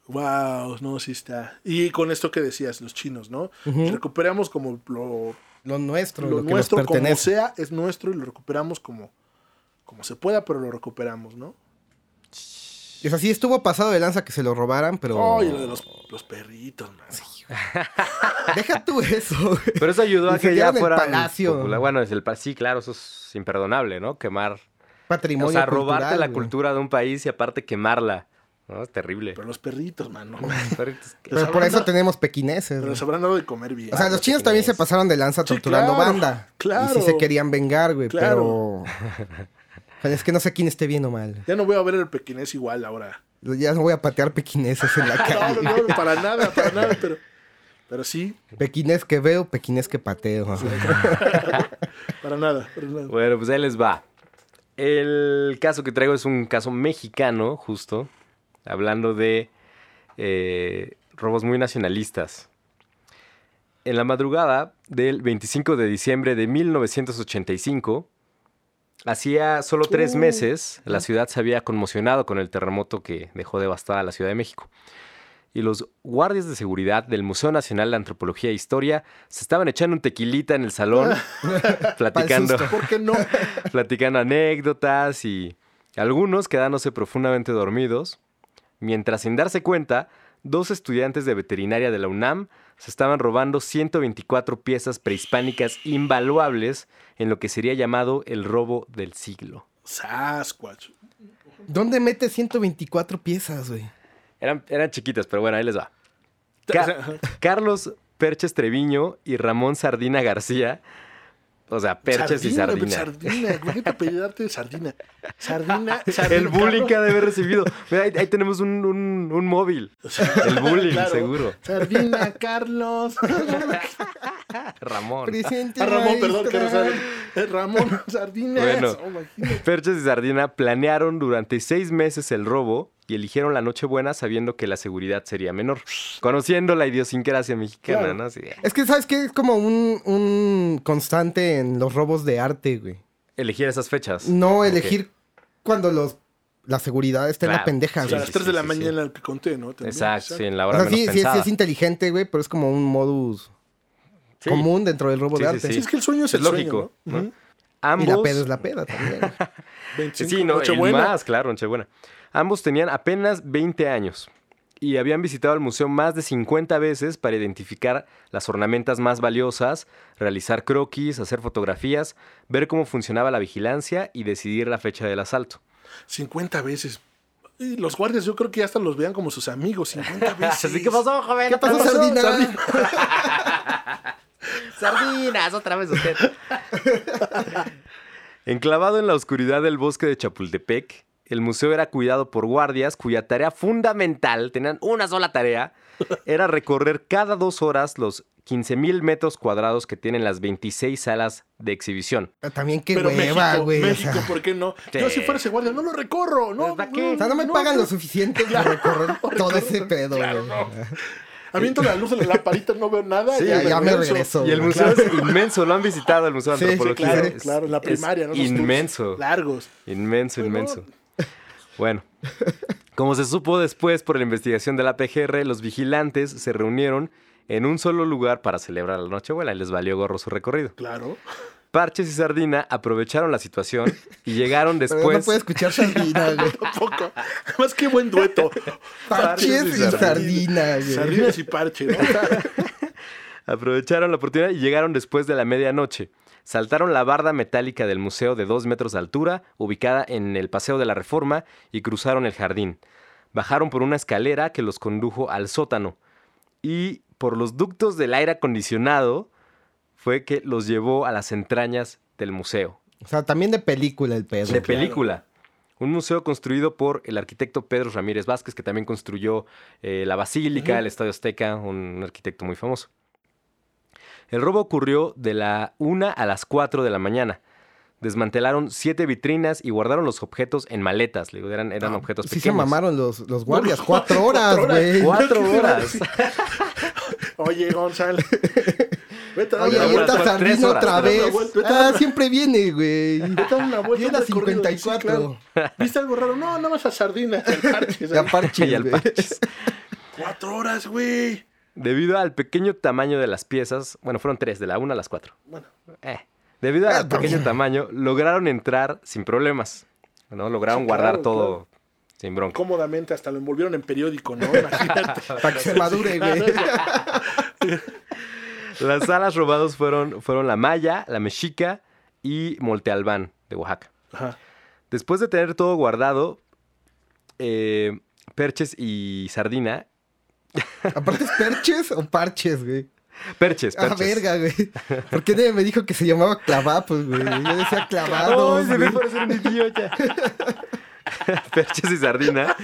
Wow, no, sí está. Y con esto que decías, los chinos, ¿no? Recuperamos como lo, Lo nuestro, lo lo, que nuestro, nos como sea, es nuestro y lo recuperamos como, como se pueda, pero lo recuperamos, ¿no? Y, o sea, sí estuvo pasado de lanza que se lo robaran, pero... Oye, lo de los, los perritos, man. Deja tú eso, güey. Pero eso ayudó a que ya llevan el fuera. palacio. popular. Bueno, es el sí, claro, eso es imperdonable, ¿no? Quemar. Patrimonio o sea, robarte cultural, la güey. cultura de un país y aparte quemarla. ¿no? Es terrible. Pero los perritos, man, no. Perritos que- Pero por eso tenemos pequineses. Pero habrán dado de comer bien. O sea, los chinos también se pasaron de lanza Sí, torturando claro, banda. claro. Y sí se querían vengar, güey, Claro. pero... O sea, es que no sé quién esté bien o mal. Ya no voy a ver el pequinés igual ahora. Ya no voy a patear pequineses en la No, calle. no, no, para nada, para nada, pero, pero sí, Pequinés que veo, pequinés que pateo. para nada, para nada. Bueno, pues ahí les va. El caso que traigo es un caso mexicano, justo. Hablando de eh, robos muy nacionalistas. En la madrugada del 25 de diciembre de 1985, hacía solo tres Uh. meses, la ciudad se había conmocionado con el terremoto que dejó devastada la Ciudad de México. Y los guardias de seguridad del Museo Nacional de Antropología e Historia se estaban echando un tequilita en el salón, platicando. ¿Por qué no? platicando anécdotas y algunos quedándose profundamente dormidos, mientras sin darse cuenta, dos estudiantes de veterinaria de la UNAM se estaban robando 124 piezas prehispánicas invaluables en lo que sería llamado el robo del siglo. Sasquatch. ¿Dónde mete 124 piezas, güey? Eran, eran chiquitas, pero bueno, ahí les va. Ca- Carlos Perches Treviño y Ramón Sardina García. O sea, Perches y Sardina. Sardina, imagínate apellidarte Sardina. Sardina, Sardina. El bullying que ha de haber recibido. Mira, ahí, ahí tenemos un, un- un móvil. El bullying, Claro. seguro. Sardina, Carlos. Ramón. Presente Ah, Ramón, perdón, que no Ramón, Sardina. Bueno. Oh. Perches y Sardina planearon durante seis meses el robo y eligieron la Nochebuena sabiendo que la seguridad sería menor. Conociendo la idiosincrasia mexicana, Claro. ¿no? Es que, ¿sabes qué? Es como un, un constante en los robos de arte, güey. elegir esas fechas. No elegir cuando los la seguridad está en la pendeja, O güey. sea, a Sí, las 3 sí, de la sí, sí. mañana el que conté, ¿no? También, Exacto, sí, en la O hora sea, menos sí, sí, es inteligente, güey, pero es como un modus Sí. común dentro del robo Sí, de sí, arte. Sí, es que el sueño es, Es el lógico, sueño, ¿no? Ambos... Y la peda es la peda también. 25, Sí, no, más, claro, Nochebuena. Ambos tenían apenas 20 años y habían visitado el museo más de 50 veces para identificar las ornamentas más valiosas, realizar croquis, hacer fotografías, ver cómo funcionaba la vigilancia y decidir la fecha del asalto. 50 veces. Y los guardias yo creo que ya hasta los vean como sus amigos. 50 veces. Así que pasó, joven. ¿Qué pasó, pasó, Sardina? Sardina? Sardinas, otra vez usted. Enclavado en la oscuridad del bosque de Chapultepec, el museo era cuidado por guardias cuya tarea fundamental, tenían una sola tarea, era recorrer cada dos horas los 15.000 metros cuadrados que tienen las 26 salas de exhibición. También qué Pero hueva, México, güey. o México, sea. ¿por qué no? Sí. Yo si fuera ese guardia, no lo recorro. No, ¿Para qué? O sea, no me pagan lo suficiente para recorrer todo ese pedo, Claro, güey. Aviento la luz de la lamparita, no veo nada. Sí, ya me regreso. Y el museo es inmenso, lo han visitado el Museo de Sí, sí, Antropología. Claro, Es- claro, en la primaria, ¿no? Inmenso. Largos. Inmenso, Bueno. inmenso. Bueno, como se supo después por la investigación de la PGR, los vigilantes se reunieron en un solo lugar para celebrar la Nochebuena y les valió gorro su recorrido. Claro. Parches y Sardina aprovecharon la situación y llegaron Pero no después. puede escuchar sardina, güey. Tampoco. Además, qué buen dueto. Parches y sardina, güey. Sardinas y parche, ¿no? Aprovecharon la oportunidad y llegaron después de la medianoche. Saltaron la barda metálica del museo de dos metros de altura, ubicada en el Paseo de la Reforma, y cruzaron el jardín. Bajaron por una escalera que los condujo al sótano. Y por los ductos del aire acondicionado fue que los llevó a las entrañas del museo. O sea, también de película el pedo. de claro. película. Un museo construido por el arquitecto Pedro Ramírez Vázquez, que también construyó eh, la Basílica, el Estadio Azteca, un, un arquitecto muy famoso. El robo ocurrió de la 1 a las 4 de la mañana. Desmantelaron siete vitrinas y guardaron los objetos en maletas. Le digo, eran, eran objetos Ah, Sí se pequeños. mamaron los, los guardias. No, cuatro cuatro horas, horas. güey. Cuatro horas. Oye, Gonzalo. Vete a dar Oye, una ahí vuelta. está tres horas. otra Vete a dar una vez. vuelta, vete a dar Ah, una- siempre viene, güey. Vete a dar una vuelta. Viene a un recorrido. 54. Sí, claro. ¿Viste algo raro? No, nada más a sardinas. al parches, Ya parche, Y al güey. parches. Cuatro horas, güey. Debido al pequeño tamaño de las piezas, bueno, fueron tres, de la una a las cuatro. Bueno, Eh, debido Ah, al pequeño también. tamaño, lograron entrar sin problemas. ¿no? Lograron Sí, guardar claro, todo sin bronca. cómodamente hasta lo envolvieron en periódico, ¿no? Imagínate. Para que se madure, güey. Las alas robados fueron, fueron la Maya, la Mexica y Molte Albán de Oaxaca. Ajá. Después de tener todo guardado, eh, Perches y Sardina. Aparte es perches o parches, güey. Perches, Ah, Perches. verga, güey. ¿Por qué nadie me dijo que se llamaba clavapos, güey? Yo decía clavados, Ay, se me parece un idiota. Perches y Sardina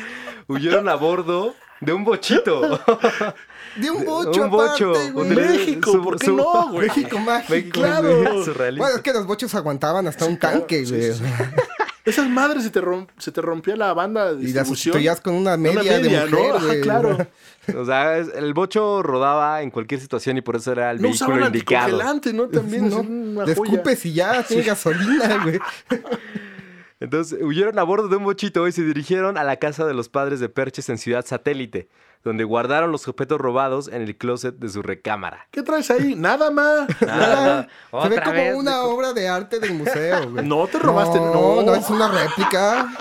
huyeron a bordo de un bochito. De un bocho, un bocho. aparte, güey. un México, ¿por qué no, güey? México mágico, México, Claro. surrealista. Bueno, es que los bochos aguantaban hasta un claro, tanque, sí, güey. sí, Esas madres se te, rom- se te rompía la banda de Y las sustituías con una media, Una media, de ¿no? mujer, Ajá, güey. claro. O sea, el bocho rodaba en cualquier situación y por eso era el No vehículo indicado. anticongelante, ¿no? También No, una joya. y ya, tiene gasolina, güey. Entonces huyeron a bordo de un bochito y se dirigieron a la casa de los padres de Perches en Ciudad Satélite, donde guardaron los objetos robados en el closet de su recámara. ¿Qué traes ahí? Nada más. Ah, se ve como vez, una de- obra de arte del museo, güey. No te robaste, No, no. no, es una réplica.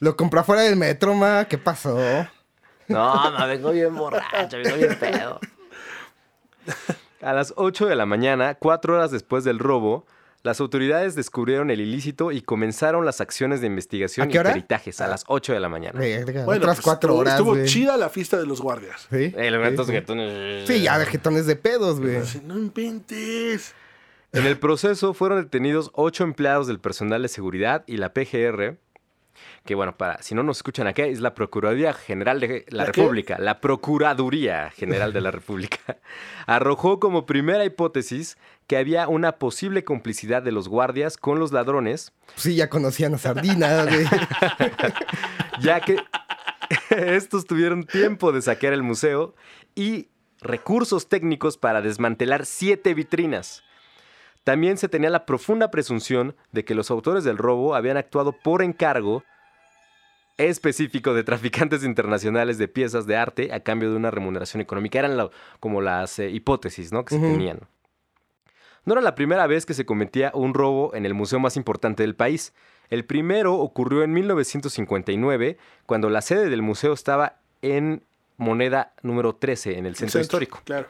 Lo compré afuera del metro, ma. ¿Qué pasó? No, no, vengo bien borracho, vengo bien pedo. A las 8 de la mañana, cuatro horas después del robo, las autoridades descubrieron el ilícito y comenzaron las acciones de investigación ¿A y peritajes a las 8 de la mañana. Verga, Bueno, otras pues, cuatro estuvo- horas, Estuvo güey. chida la fiesta de los guardias. Sí, Eh, los sí, gatos sí. gatones. Sí, ya vegetones de pedos, güey. No inventes. En el proceso fueron detenidos ocho empleados del personal de seguridad y la PGR, que bueno, para si no nos escuchan acá, es la Procuraduría General de la, ¿La qué? República, la Procuraduría General de la República, arrojó como primera hipótesis que había una posible complicidad de los guardias con los ladrones, Sí, ya conocían a Sardina, ya que estos tuvieron tiempo de saquear el museo y recursos técnicos para desmantelar siete vitrinas. También se tenía la profunda presunción de que los autores del robo habían actuado por encargo específico de traficantes internacionales de piezas de arte a cambio de una remuneración económica. Eran la- como las eh, hipótesis ¿no? que se tenían. No era la primera vez que se cometía un robo en el museo más importante del país. El primero ocurrió en 1959, cuando la sede del museo estaba en moneda número 13 en el centro histórico. Claro.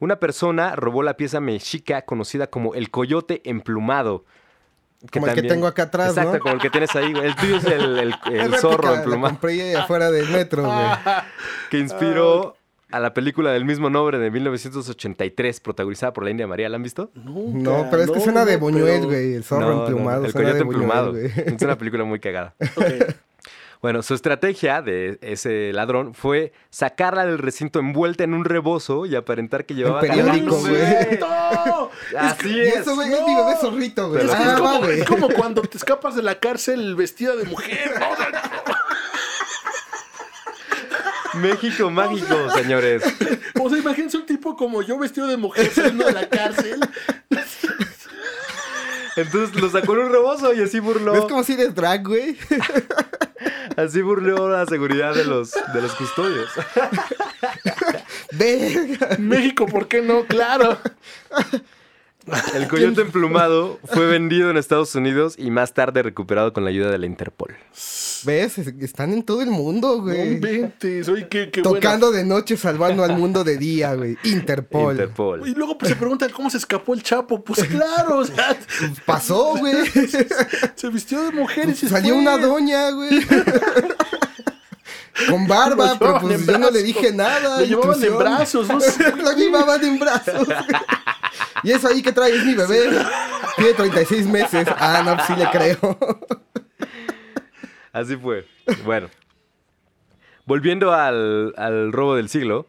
Una persona robó la pieza mexica conocida como el coyote emplumado. Como el que tengo acá atrás, Exacto, ¿no? como el que tienes ahí. güey. El tuyo es el, el- el zorro emplumado compré afuera del metro, güey. que inspiró a la película del mismo nombre de 1983, protagonizada por la India María. ¿La han visto? Nunca, No, pero es que no, suena de Buñuel, pero- güey. El zorro No, no, emplumado. el coyote Buñuel, emplumado. güey. Es una película muy cagada. Bueno, su estrategia de ese ladrón fue sacarla del recinto envuelta en un rebozo y aparentar que llevaba periódico, un güey. bebé. ¡Cierto! Así Y es. eso, güey, No. es mi bebé zorrito, güey. Es, que Ah, güey. es como cuando te escapas de la cárcel vestida de mujer. México mágico, señores. O sea, imagínense un tipo como yo vestido de mujer saliendo de la cárcel. Entonces lo sacó en un rebozo y así burló. Es como si eres drag, güey. Así burló la seguridad de los, de los custodios. Verga. México, ¿por qué no? Claro. El coyote emplumado fue vendido en Estados Unidos y más tarde recuperado con la ayuda de la Interpol. ¿Ves? Es- Están en todo el mundo, No güey. inventes. Oye, qué, qué buena. Tocando de noche, salvando al mundo de día, güey. Interpol. Interpol. Y luego pues, se preguntan cómo se escapó el Chapo. Pues claro, o sea, Pasó, güey. se vistió de mujer y se Salió fue. una doña, güey. Con barba, Lo pero pues yo no le dije nada. Lo llevaban en brazos, no sé. Lo llevaban en brazos. Y eso ahí que trae es mi bebé. Tiene 36 meses. Ah, no, sí le creo. Así fue. Bueno. Volviendo al, al robo del siglo,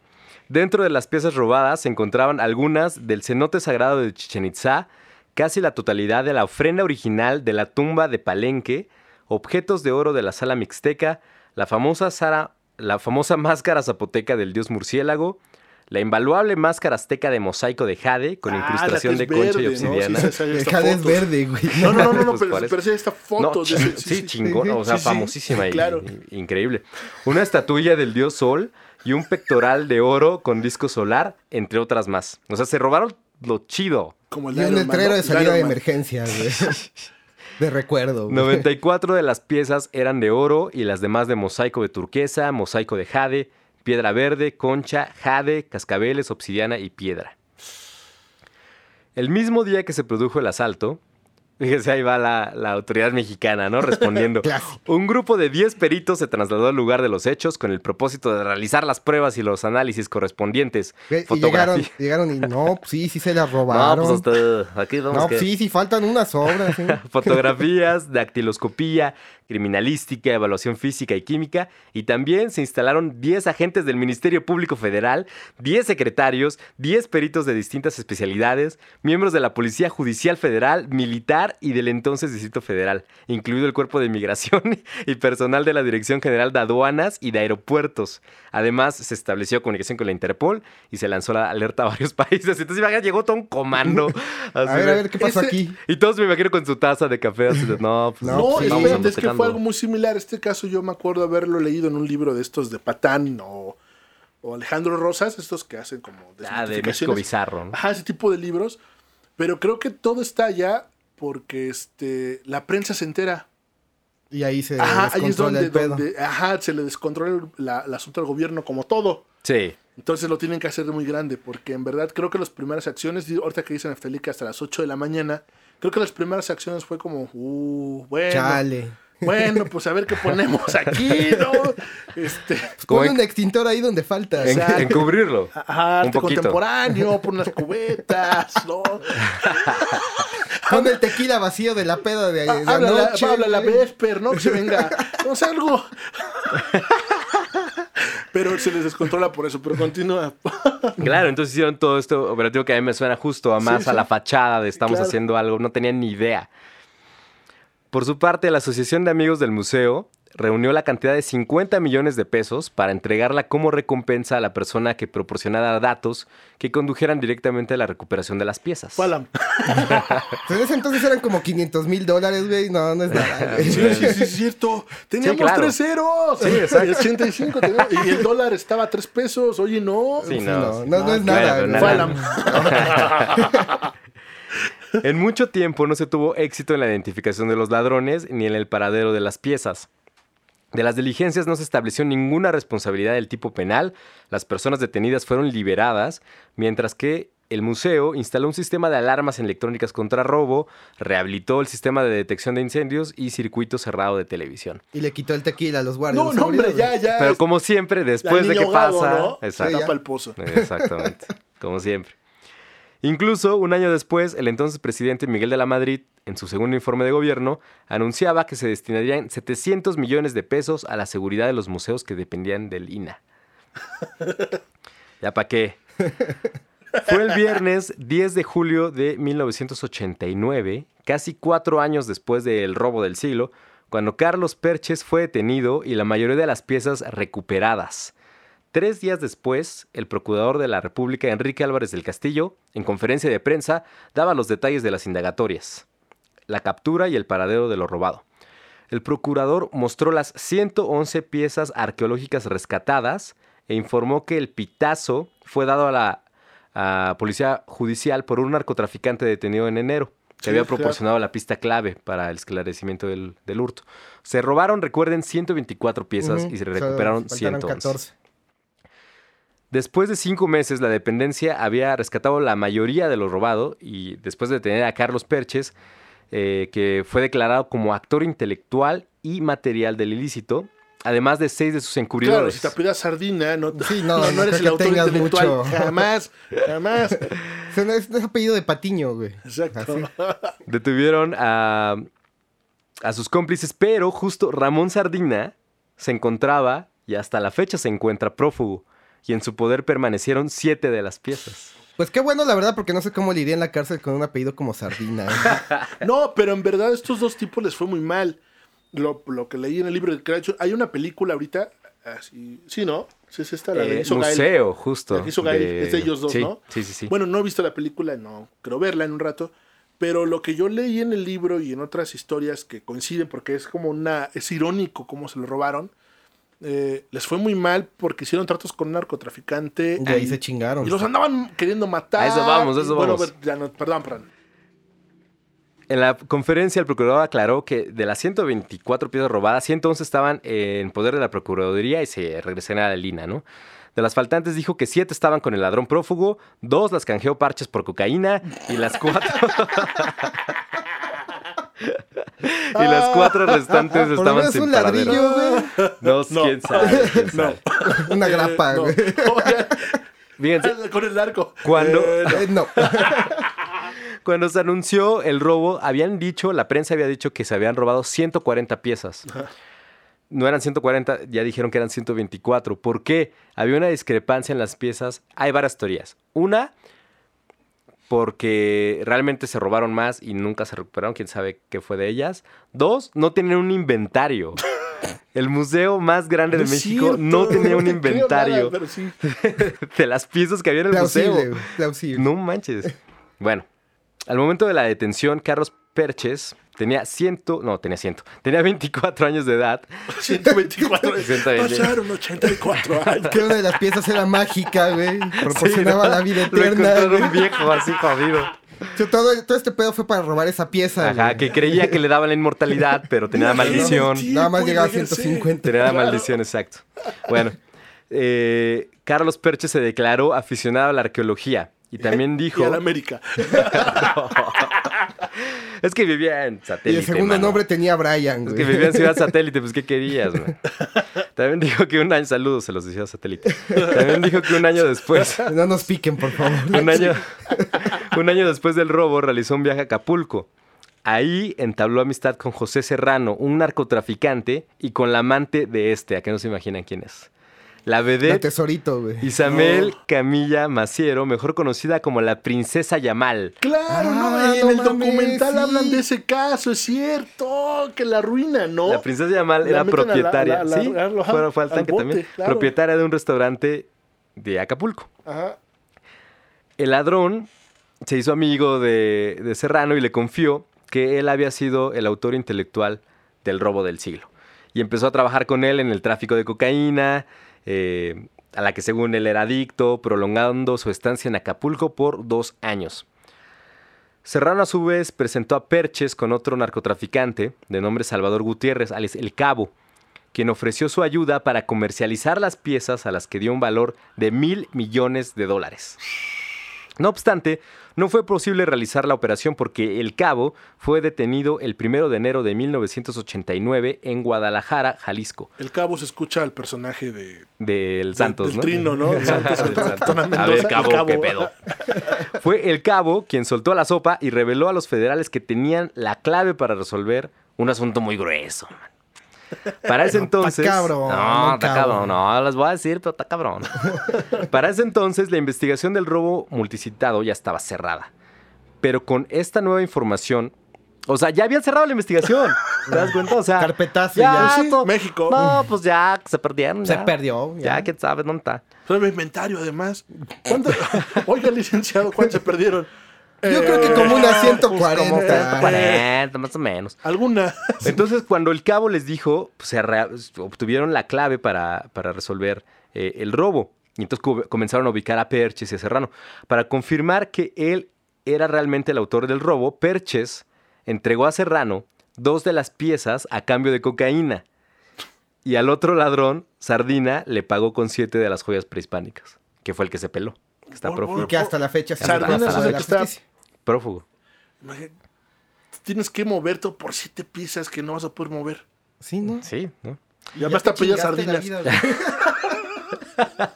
dentro de las piezas robadas se encontraban algunas del cenote sagrado de Chichen Itzá, casi la totalidad de la ofrenda original de la tumba de Palenque, objetos de oro de la sala mixteca, la famosa, Sara- la famosa máscara zapoteca del dios murciélago, la invaluable máscara azteca de mosaico de jade con Ah, incrustación de concha y verde, ¿no? obsidiana. Sí, sí, sí, esta jade es verde, güey. No, no, no, no, no, Pues pero, parece. pero sí hay esta No, foto. de ese- sí, chingón, o sea, Sí, sí. famosísima y, Claro. y- increíble. Una estatuilla del dios Sol y un pectoral de oro con disco solar, entre otras más. O sea, se robaron lo chido. Como el Y un letrero ¿no? de salida Iron de emergencia, güey. De recuerdo. güey. 94 de las piezas eran de oro y las demás de mosaico de turquesa, mosaico de jade, piedra verde, concha, jade, cascabeles, obsidiana y piedra. El mismo día que se produjo el asalto, fíjese, ahí va la, la autoridad mexicana, ¿no? Respondiendo. Un grupo de 10 peritos se trasladó al lugar de los hechos con el propósito de realizar las pruebas y los análisis correspondientes. Y llegaron, llegaron y no, pues sí, sí se la No, robaron. pues hasta aquí vamos No, que- sí, sí, faltan unas obras. ¿sí? fotografías, dactiloscopía, criminalística, evaluación física y química, y también se instalaron 10 agentes del Ministerio Público Federal, 10 secretarios, 10 peritos de distintas especialidades, miembros de la Policía Judicial Federal, militar y del entonces Distrito Federal, incluido el Cuerpo de Inmigración y personal de la Dirección General de Aduanas y de Aeropuertos. Además, se estableció comunicación con la Interpol y se lanzó la alerta a varios países. Entonces, imagínate, llegó todo un comando. A ver, a ver, ¿qué pasó aquí? y todos me imagino con su taza de café así de, no, pues No, No, espérate, es que investigando". fue algo muy similar. Este caso yo me acuerdo haberlo leído en un libro de estos de Patán o, o Alejandro Rosas, estos que hacen como Ah, de México. Bizarro, ¿no? Ajá, ese tipo de libros. Pero creo que todo está allá porque este, la prensa se entera. Y ahí se Ajá, ahí es descontrola donde, el pedo. donde ajá, se le descontrola el, la- el asunto al gobierno como todo. Sí. Entonces lo tienen que hacer muy grande, porque en verdad creo que las primeras acciones, ahorita que dicen Neftali que hasta las 8 de la mañana, creo que las primeras acciones fue como, uh, bueno, Chale. Bueno, pues a ver qué ponemos aquí, ¿no? Este, Como Pon en- un extintor ahí donde falta. En, Exacto. encubrirlo. ajá, Un arte poquito. contemporáneo, por unas cubetas, ¿no? Pon el tequila vacío de la peda de, de Ah, Habla la, anoche, habla la. Vesper, ¿no? Que se venga, no sé, algo. Pero se les descontrola por eso, pero continúa. Claro, entonces hicieron todo esto operativo que a mí me suena justo a más Sí, a sí. la fachada de estamos Claro. haciendo algo. No tenían ni idea. Por su parte, la Asociación de Amigos del Museo reunió la cantidad de 50 millones de pesos para entregarla como recompensa a la persona que proporcionara datos que condujeran directamente a la recuperación de las piezas. Pues en ese entonces eran como 500 mil dólares, güey. No, no es nada. Sí, sí, sí, es cierto. Teníamos claro. tres ceros. Sí, exacto. Y 85 teníamos- y el dólar estaba a tres pesos. Oye, no. Sí, Sí, no. no, no, no es Bueno, nada. Fue nada. En mucho tiempo no se tuvo éxito en la identificación de los ladrones ni en el paradero de las piezas. De las diligencias no se estableció ninguna responsabilidad del tipo penal, las personas detenidas fueron liberadas, mientras que el museo instaló un sistema de alarmas electrónicas contra robo, rehabilitó el sistema de detección de incendios y circuito cerrado de televisión. Y le quitó el tequila a los guardias. No, no, hombre, ya, ya. Pero como siempre, después de que ahogado, pasa... ¿no? Exacto. Tapa el pozo. Exactamente, como siempre. Incluso un año después, el entonces presidente Miguel de la Madrid, en su segundo informe de gobierno, anunciaba que se destinarían 700 millones de pesos a la seguridad de los museos que dependían del INA. ¿Ya para qué? Fue el viernes 10 de julio de 1989, casi cuatro años después del robo del siglo, cuando Carlos Perches fue detenido y la mayoría de las piezas recuperadas. Tres días después, el procurador de la República, Enrique Álvarez del Castillo, en conferencia de prensa, daba los detalles de las indagatorias, la captura y el paradero de lo robado. El procurador mostró las 111 piezas arqueológicas rescatadas e informó que el pitazo fue dado a la a policía judicial por un narcotraficante detenido en enero, que había proporcionado la pista clave para el esclarecimiento del, del hurto. Se robaron, recuerden, 124 piezas y se o sea, recuperaron faltaron 111. 14. Después de cinco meses, la dependencia había rescatado la mayoría de lo robado y después de detener a Carlos Perches, eh, que fue declarado como actor intelectual y material del ilícito, además de seis de sus Claro, encubridores. si te sardina, no, Sí, no, no, no eres el que autor tengas intelectual. mucho. Jamás, jamás. O sea, no es, no es apellido de Patiño, güey. Exacto. Así. Detuvieron a, a sus cómplices, pero justo Ramón Sardina se encontraba y hasta la fecha se encuentra prófugo. Y en su poder permanecieron siete de las piezas. Pues qué bueno, la verdad, porque no sé cómo le iría en la cárcel con un apellido como Sardina. ¿eh? No, pero en verdad estos dos tipos les fue muy mal. Lo, lo que leí en el libro de Crash, hay una película ahorita, Así, sí, ¿no? Sí, es esta, la de Eh, hizo Gael. museo, justo. La hizo Gael, es de ellos dos, sí, ¿no? Sí, sí, sí. Bueno, no he visto la película, no creo verla en un rato. Pero lo que yo leí en el libro y en otras historias que coinciden, porque es como una. Es irónico cómo se lo robaron. Eh, les fue muy mal porque hicieron tratos con un narcotraficante. Y ahí y- se chingaron. Y los andaban queriendo matar. A eso vamos, a eso bueno, vamos. ya no, perdón, perdón. En la conferencia, el procurador aclaró que de las 124 piezas robadas, 111 estaban en poder de la Procuraduría y se regresaron a la Lina, ¿no? De las faltantes dijo que 7 estaban con el ladrón prófugo, 2 las canjeó parches por cocaína y las 4... y las cuatro restantes Por lo estaban menos sin un paradero. ladrillo, güey. No, No. quién sabe, quién sabe. Una grapa, Eh, no. güey. Fíjense, con el arco. Cuando- Eh, no. Eh, no. Cuando se anunció el robo, habían dicho, la prensa había dicho que se habían robado 140 piezas. No eran 140, ya dijeron que eran 124. ¿Por qué? Había una discrepancia en las piezas. Hay varias teorías. Una, porque realmente se robaron más y nunca se recuperaron, quién sabe qué fue de ellas. Dos, no tenían un inventario. El museo más grande de No México cierto, no tenía un inventario nada, pero sí. de las piezas que había en el museo. Plausible, güey, plausible. No manches. Bueno, al momento de la detención, Carlos Perches tenía ciento, no, tenía ciento, tenía 24 años de edad. 124. 120. Pasaron 84 años. Que una de las piezas era mágica, güey. Proporcionaba Sí, ¿no? la vida Lo eterna. encontraron güey. un viejo así jodido. Todo, todo este pedo fue para robar esa pieza, Ajá, güey. que creía que le daban la inmortalidad, pero tenía la maldición. Sí, Nada más llegaba a fíjense. 150. Tenía la Claro. maldición, exacto. Bueno, eh, Carlos Perches se declaró aficionado a la arqueología y también Y dijo... a la América. Es que vivía en Y satélite. el segundo mano. nombre tenía Brian, Es que vivía en Ciudad Satélite, pues ¿qué querías, güey? También dijo que un año, saludos, se los decía Satélite. También dijo que un año después, No nos piquen, por favor. un año, un año después del robo, realizó un viaje a Acapulco. Ahí entabló amistad con José Serrano, un narcotraficante, y con la amante de este, a que no se imaginan quién es. La La vedette tesorito, güey. Isabel Camilla Maciero, mejor conocida como la Princesa Yamal. Claro, no, Ah, en no el mames, documental sí. hablan de ese caso, es cierto, que la arruina, ¿no? La princesa Yamal La era la- propietaria, la- la- sí, la- fue, fue al al tanque bote, también, claro. propietaria de un restaurante de Acapulco. Ajá. El ladrón se hizo amigo de, de Serrano y le confió que él había sido el autor intelectual del robo del siglo. Y empezó a trabajar con él en el tráfico de cocaína, eh, a la que según él era adicto, prolongando su estancia en Acapulco por dos años. Serrano a su vez presentó a Perches con otro narcotraficante de nombre Salvador Gutiérrez, alias El Cabo, quien ofreció su ayuda para comercializar las piezas a las que dio un valor de mil millones de dólares. No obstante, no fue posible realizar la operación porque el cabo fue detenido el 1 de enero de 1989 en Guadalajara, Jalisco, El cabo se escucha al personaje de, del Santos, del ¿no? trino, ¿no? El Santos, el Del Santos. Tona A ver, el cabo, ¿qué pedo? Fue el cabo quien soltó la sopa y reveló a los federales que tenían la clave para resolver un asunto muy grueso. man. Para ese entonces. cabrón, no, está cabrón. No, les voy a decir, pero está cabrón. Para ese entonces, la investigación del robo multicitado ya estaba cerrada. Pero con esta nueva información. O sea, ya habían cerrado la investigación. ¿Te das cuenta? O sea. Carpetazo ya. ya. Sí, to- México. No, pues ya se perdieron. Se ya. perdió. Ya, quién sabe dónde está. Fue inventario, además. ¿Cuánto? Oiga, licenciado, ¿cuántos se perdieron? Yo Eh, creo que como unas pues, 140. como 40, más o menos. Alguna. Entonces, cuando el cabo les dijo, pues, se obtuvieron la clave para, para resolver eh, el robo. Y entonces co- comenzaron a ubicar a Perches y a Serrano. Para confirmar que él era realmente el autor del robo, Perches entregó a Serrano dos de las piezas a cambio de cocaína. Y al otro ladrón, Sardina, le pagó con siete de las joyas prehispánicas, que fue el que se peló. Que Está Por- prófugo. Que hasta la fecha se Sardinas es de el la que está-. Prófugo. Tienes que mover todo por siete piezas que no vas a poder mover. Sí, ¿no? Sí, ¿no? Y además te la sardinas. vida.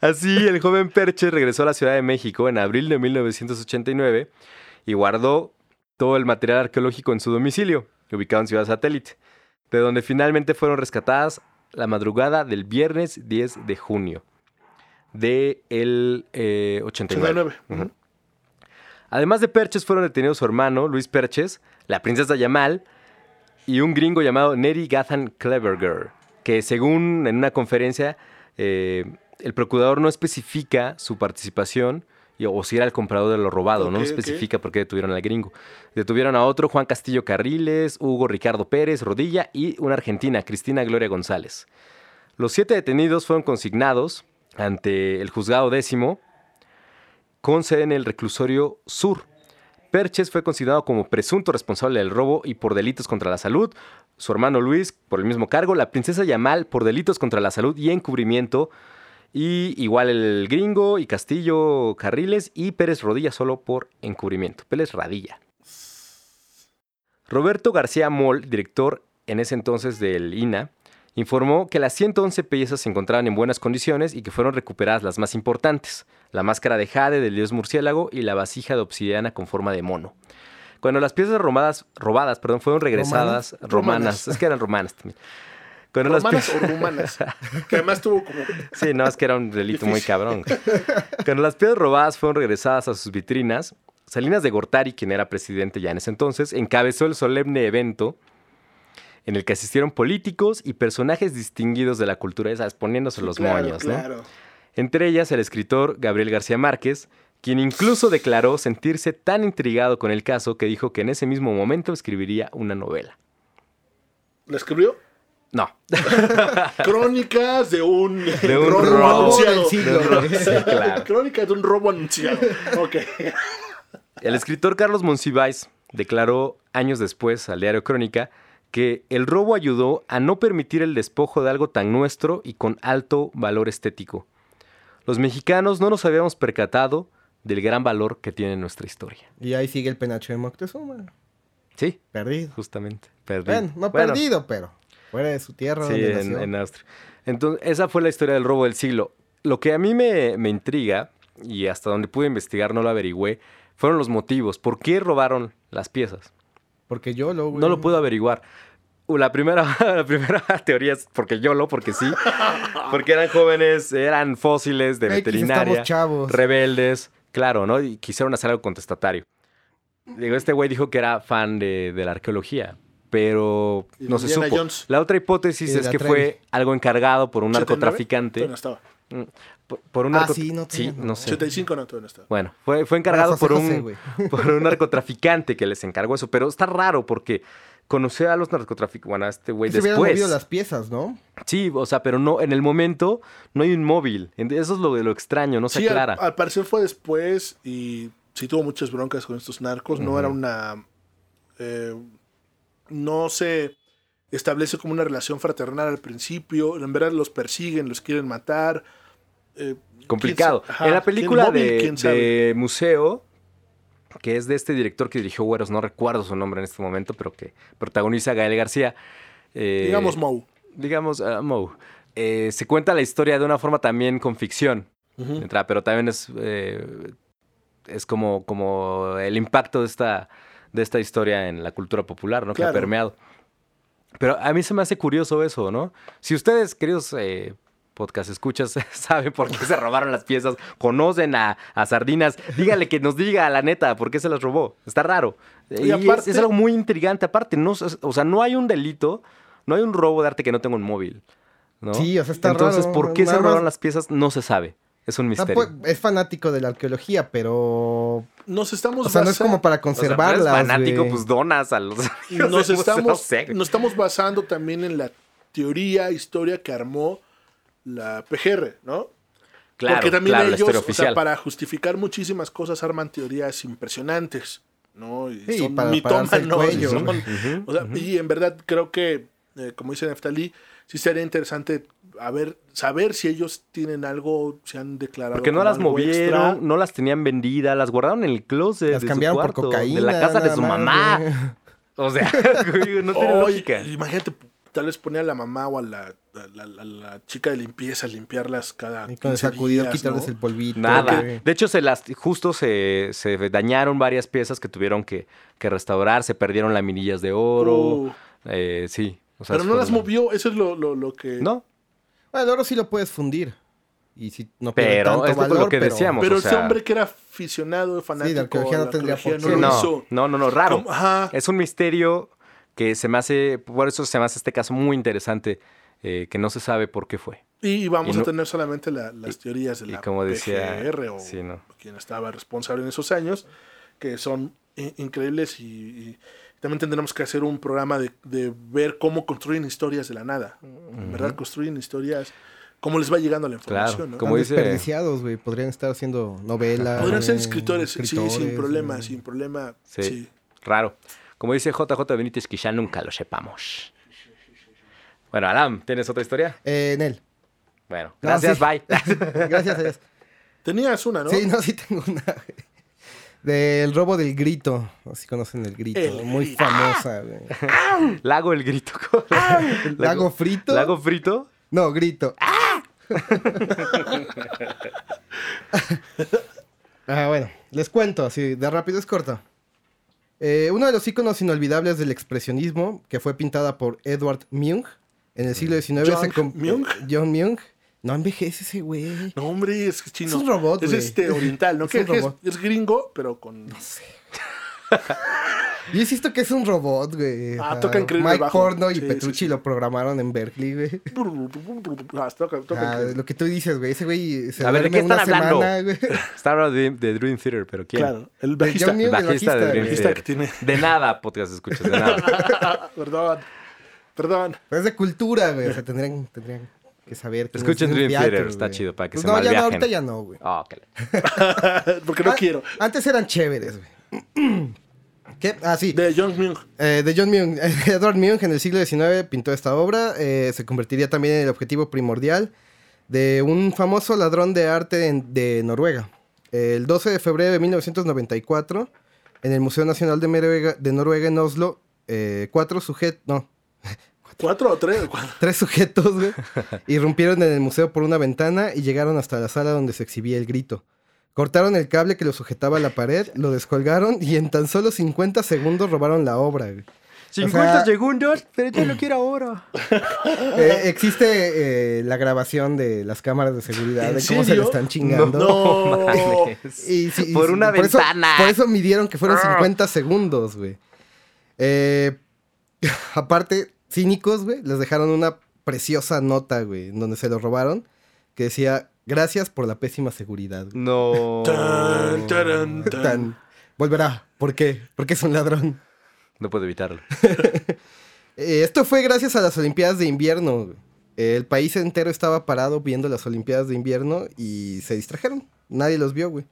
Así, el joven Perche regresó a la Ciudad de México en abril de 1989 y guardó todo el material arqueológico en su domicilio, ubicado en Ciudad Satélite, de donde finalmente fueron rescatadas la madrugada del viernes 10 de junio de el eh, 89. 89. Ujú. Además de Perches, fueron detenidos su hermano, Luis Perches, la princesa Yamal y un gringo llamado Neri Gathan Cleverger. que según en una conferencia, eh, el procurador no especifica su participación y- o si era el comprador de lo robado, no especifica por qué detuvieron al gringo. Detuvieron a otro, Juan Castillo Carriles, Hugo Ricardo Pérez Rodilla y una argentina, Cristina Gloria González. Los siete detenidos fueron consignados ante el juzgado décimo con sede en el reclusorio sur. Perches fue considerado como presunto responsable del robo y por delitos contra la salud. Su hermano Luis por el mismo cargo. La princesa Yamal por delitos contra la salud y encubrimiento. Y igual el gringo y Castillo Carriles y Pérez Rodilla solo por encubrimiento. Pérez Radilla. Roberto García Moll, director en ese entonces del INA, informó que las 111 piezas se encontraban en buenas condiciones y que fueron recuperadas las más importantes, la máscara de jade del dios murciélago y la vasija de obsidiana con forma de mono. Cuando las piezas robadas, robadas perdón, fueron regresadas, romanas, Romanas. es que eran romanas también. Cuando las ¿Romanas piezas- o rumanas? Que además tuvo como... Sí, no, es que era un delito muy cabrón. Cuando las piedras robadas fueron regresadas a sus vitrinas, Salinas de Gortari, quien era presidente ya en ese entonces, encabezó el solemne evento en el que asistieron políticos y personajes distinguidos de la cultura, sabes, poniéndose los Claro, moños, ¿no? Claro. Entre ellas el escritor Gabriel García Márquez, quien incluso declaró sentirse tan intrigado con el caso que dijo que en ese mismo momento escribiría una novela. ¿La escribió? No, Crónicas de un, De un robo, robo anunciado. del siglo. Sí, claro. Crónicas de un robo anunciado. Ok. El escritor Carlos Monsiváis declaró años después al diario Crónica que el robo ayudó a no permitir el despojo de algo tan nuestro y con alto valor estético. Los mexicanos no nos habíamos percatado del gran valor que tiene nuestra historia. Y ahí sigue el penacho de Moctezuma. Sí, Perdido. justamente. Perdido. Bueno, no Bueno, perdido, pero fuera de su tierra. Sí, donde en, nació. en Austria. Entonces, esa fue la historia del robo del siglo. Lo que a mí me, me intriga, y hasta donde pude investigar no lo averigüé, fueron los motivos. ¿Por qué robaron las piezas? Porque yo lo... No lo puedo averiguar. Uh, La primera, la primera teoría es porque yo lo, porque sí. Porque eran jóvenes, eran fósiles de X, veterinaria, chavos. rebeldes, claro, ¿no? Y quisieron hacer algo contestatario. Digo, este güey dijo que era fan de, de la arqueología, pero no se Indiana supo. Jones. La otra hipótesis es que fue algo encargado por un 89, narcotraficante. No estaba. Mm, Por, por un Ah, narco- sí, no tenía, no. no sé. 85 no, no estaba. Bueno, fue, fue encargado José por, José, un, por un narcotraficante que les encargó eso. Pero está raro porque conoció a los narcotraficantes, bueno, a este güey se hubieran después. movido las piezas, ¿no? Sí, o sea, pero no, en el momento no hay un móvil. Eso es lo, lo extraño, no se Sí, al, aclara. al parecer fue después y sí tuvo muchas broncas con estos narcos. No era una. eh, no se establece como una relación fraternal al principio. En verdad los persiguen, los quieren matar. Eh, Complicado. ajá, en la ¿quién película móvil? de, Museo, que es de este director que dirigió Güeros, no recuerdo su nombre en este momento, pero que protagoniza a Gael García. eh, Digamos Moe. digamos, Moe, eh, se cuenta la historia de una forma también con ficción, entrada, pero también es, es como, como el impacto de esta, de esta historia en la cultura popular, ¿no? Que ha permeado. Pero a mí se me hace curioso eso, ¿no? Si ustedes, queridos podcast escuchas, saben por qué se robaron las piezas, conocen a, a Sardinas, díganle que nos diga la neta por qué se las robó. Está raro. Y, es- aparte- es, algo muy intrigante. Aparte, no, o sea, no hay un delito, no hay un robo de arte que no tenga un móvil. ¿no? Sí, o sea, está Entonces, raro. ¿por qué se más- robaron las piezas? No se sabe. Es un misterio. Es fanático de la arqueología, pero... Nos estamos O sea, no es como para O sea, conservarlas, eres fanático, pues donas a los. nos no estamos, sé. nos estamos basando también en la teoría, historia que armó la PGR, ¿no? Claro, Porque también claro, la ellos, o sea, oficial. para justificar muchísimas cosas, arman teorías impresionantes, ¿no? Y Sí, son para mitómanos, cuello. son- Ujú, o sea, Y en verdad creo que, eh, como dice Neftalí, sí sería interesante a ver, saber si ellos tienen algo, se han declarado. Porque no las movieron, extra. no las tenían vendidas, las guardaron en el closet. Las de su cambiaron por cocaína. De la casa de su mamá. O sea, no tiene lógica. Imagínate, tal vez ponía a la mamá o a la, a la- a la chica de limpieza a limpiarlas cada Y con el 15 sacudido, días, quitarles ¿no? el polvito. Nada. De hecho, se las, justo se, se dañaron varias piezas que tuvieron que, que restaurar. Se perdieron laminillas de oro. Uh, eh, sí. o sea, pero no las fueron- movió, eso es lo, lo, lo que... No, Bueno, el oro sí lo puedes fundir. Y si no Pero tanto es lo- que pero- decíamos. Pero o ese hombre que era aficionado, fanático arqueología a no la tendría por arqueología, qué. no lo no, hizo. no, no, no, raro. Como-. Es un misterio que se me hace, por eso se me hace este caso muy interesante eh, que no se sabe por qué fue. Y vamos Y no- a tener solamente la- las teorías de y la como decía- PGR o sí, ¿no? quien estaba responsable en esos años, que son increíbles y, y también tendremos que hacer un programa de, de ver cómo construyen historias de la nada. En verdad, construyen historias, cómo les va llegando la información. Claro, ¿no? como Están dice- desperdiciados, güey. Podrían estar haciendo novelas. Podrían ser escritores, sí, sin problema, sin problema. Sí. sí. Raro. Como dice JJ Benítez, quizá nunca lo sepamos. Bueno, Alam, ¿tienes otra historia? Eh, Nel. Bueno, No, gracias, sí. bye. Gracias a Dios. Tenías una, ¿no? Sí, no, sí tengo una. Del robo del grito. Así conocen el grito. El muy grito. famosa, güey. Lago el grito. ¿Lago frito? ¿Lago frito? No, grito. ah, bueno, les cuento, así de rápido es corto. Eh, uno de los íconos inolvidables del expresionismo, que fue pintada por Edward Munch en el siglo XIX. John Munch. John Munch. No envejece ese güey. No, hombre, es chino. Es un robot, Es este oriental, ¿no? Es Que es, es gringo, pero con. Yo insisto que es un robot, güey. Ah, toca increíble Mike bajo. Porno y Sí, Petrucci sí, sí. lo programaron en Berkeley, güey. Ah, toca, toca Ah, increíble. lo que tú dices, güey. Ese güey se A ver, ¿de qué están hablando? semana, güey. Está hablando de, de Dream Theater, pero ¿quién? Claro, el De bajista. Munch, el Bajista de Dream Theater. que tiene. De nada, podcast escuchas, de nada. Perdón. Perdón. Pero es de cultura, güey. O sea, tendrían, tendrían que saber. Escuchen es Dream Theater, Theater, está chido, para que Pues se no, ya no, malviajen. ahorita ya no, güey. Oh, que la- Porque no quiero. Antes eran chéveres, güey. ¿Qué? Ah, sí. De John Myung. Eh, de John Munch. Edward Munch en el siglo XIX pintó esta obra. eh, se convertiría también en el objetivo primordial de un famoso ladrón de arte en- de Noruega. El 12 de febrero de 1994, en el Museo Nacional de Noruega, de Noruega en Oslo, eh, cuatro sujetos, no, ¿Cuatro o tres? Cuatro. tres sujetos, güey, irrumpieron en el museo por una ventana y llegaron hasta la sala donde se exhibía el grito. Cortaron el cable que lo sujetaba a la pared, lo descolgaron y en tan solo 50 segundos robaron la obra. güey. 50 sea- segundos, pero yo lo quiero ahora. Eh, existe eh, la grabación de las cámaras de seguridad ¿En de cómo se le están chingando. No. Y y Por una por eso- ventana. por eso midieron que fueron 50 segundos, güey. Eh, aparte, cínicos, güey, les dejaron una preciosa nota, güey, en donde se lo robaron, que decía, gracias por la pésima seguridad. güey". No. Tan, taran, tan. Tan, volverá. ¿Por qué? Porque es un ladrón. No puedo evitarlo. Eh, esto fue gracias a las Olimpiadas de invierno. el país entero estaba parado viendo las Olimpiadas de invierno y se distrajeron. Nadie los vio, güey.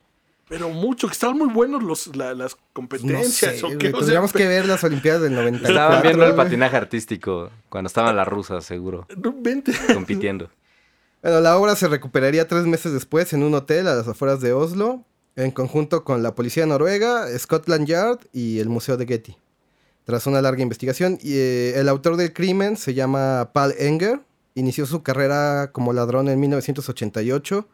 Pero mucho, que estaban muy buenos los, la- las No competencias. sé, ¿o güey, qué? O sea, Tendríamos que ver las Olimpiadas del 94. Estaban viendo el patinaje artístico cuando estaban las rusas, seguro, no, vente. compitiendo. Bueno, la obra se recuperaría tres meses después en un hotel a las afueras de Oslo, en conjunto con la policía noruega, Scotland Yard y el Museo de Getty. Tras una larga investigación, y, eh, el autor del crimen se llama Paul Enger. Inició su carrera como ladrón en 1988,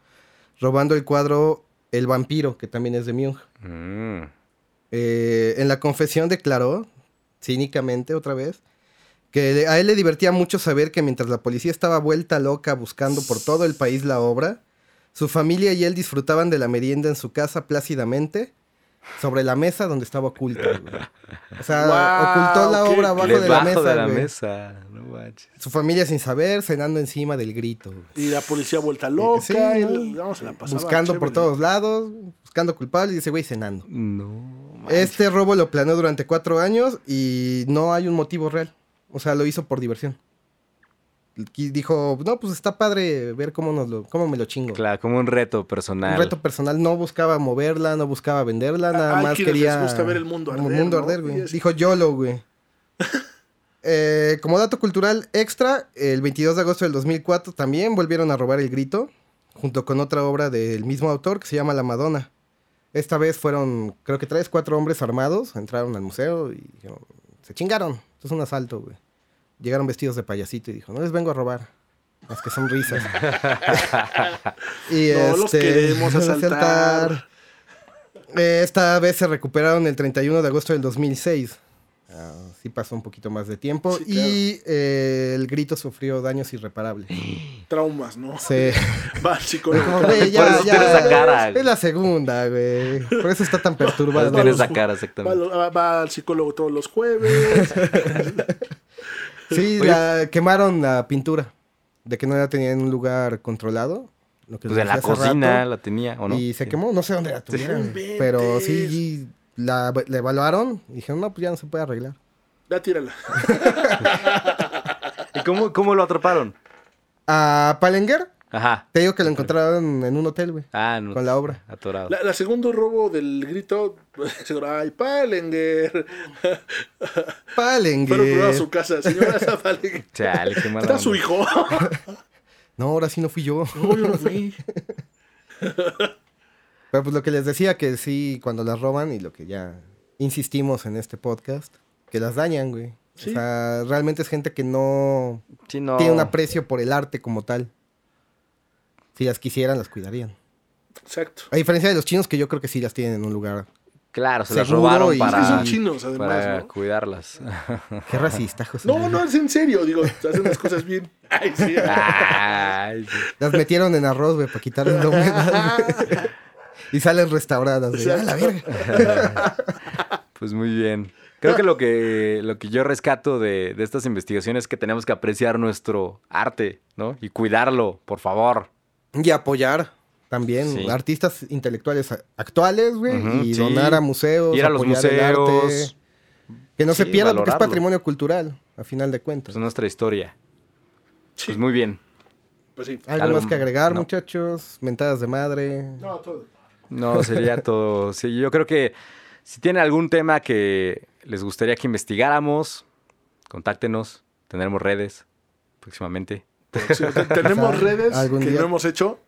robando el cuadro El vampiro, que también es de Munch. Mm. Eh, en la confesión declaró, cínicamente otra vez, que a él le divertía mucho saber que mientras la policía estaba vuelta loca buscando por todo el país la obra, su familia y él disfrutaban de la merienda en su casa plácidamente sobre la mesa donde estaba oculta. güey. O sea, ocultó la obra abajo de la mesa. de la güey. mesa. No manches. Su familia sin saber, cenando encima del grito. güey. Y la policía vuelta loca. Sí, Buscando por todos lados, buscando culpables y ese güey cenando. No. Este robo lo planeó durante cuatro años y no hay un motivo real. O sea, lo hizo por diversión. Y dijo, no, pues está padre ver cómo, nos lo, cómo me lo chingo. Claro, como un reto personal. Un reto personal. No buscaba moverla, no buscaba venderla, nada más quería... les gusta ver el mundo como arder, mundo ¿no? arder, güey. Dijo YOLO, güey. Eh, como dato cultural extra, el 22 de agosto del 2004 también volvieron a robar el grito, junto con otra obra del mismo autor que se llama La Madonna. Esta vez fueron, creo que tres, cuatro hombres armados, entraron al museo y dijeron, se chingaron, esto es un asalto, güey. Llegaron vestidos de payasito y dijo, no les vengo a robar, más que son risas. y No los queremos asaltar. Eh, esta vez se recuperaron el 31 de agosto del 2006. Ah, sí pasó un poquito más de tiempo. Sí, claro. Y eh, el grito sufrió daños irreparables. Traumas, ¿no? Se... Va al psicólogo. Como, güey, ya, Por eso ya, cara. Es la segunda, güey. Por eso está tan perturbado. Tiene los esa ju- cara, Va, exactamente. va- va al psicólogo todos los jueves. Sí, la- quemaron la pintura. de que no la tenía en un lugar controlado. Lo que Pues de la cocina rato, la tenía, ¿o no? Y se quemó, no sé dónde la tuvieron. inventes. pero sí, la, la evaluaron y dijeron, no, pues ya no se puede arreglar. Ya tírala. ¿Y cómo, cómo lo atraparon? A Palenger, Ajá. te digo que lo encontraron en un hotel, güey. Ah, no. Con la obra. Atorado. La, la segundo robo del grito, ay, Palenger. Palenger. Fueron a su casa, señora esa Palenger. Chale, qué mala ¿Está su hijo? No, ahora sí no fui yo. No, yo no fui. Pero pues lo que les decía, que sí, cuando las roban y lo que ya insistimos en este podcast, que las dañan, güey. Sí. O sea, realmente es gente que no Sí, no. tiene un aprecio por el arte como tal. Si las quisieran, las cuidarían. Exacto. A diferencia de los chinos, que yo creo que sí las tienen en un lugar. Claro, se las robaron y- para, Es que son chinos, además, para ¿no? cuidarlas. Qué racista, José. No, no, es en serio. Digo, hacen las cosas bien. Ay, sí. Ay, sí. Las metieron en arroz, güey, para quitarles la humedad. y salen restauradas, güey. ¡A la verga! Pues muy bien. Creo que lo que, lo que yo rescato de, de estas investigaciones es que tenemos que apreciar nuestro arte, ¿no? Y cuidarlo, por favor. Y apoyar también Sí. artistas intelectuales actuales, güey. Y sí. donar a museos. Ir a los el arte. museos. Que no se pierda porque es valorarlo. patrimonio cultural, a final de cuentas. Pues nuestra historia. Sí. Pues muy bien. Pues sí. ¿Algo, algo- más que agregar, no. muchachos? Mentadas de madre. No, todo. No, sería todo. Sí, yo creo que si tienen algún tema que les gustaría que investigáramos, contáctenos. Tendremos redes próximamente. Tenemos redes algún que día. no hemos hecho.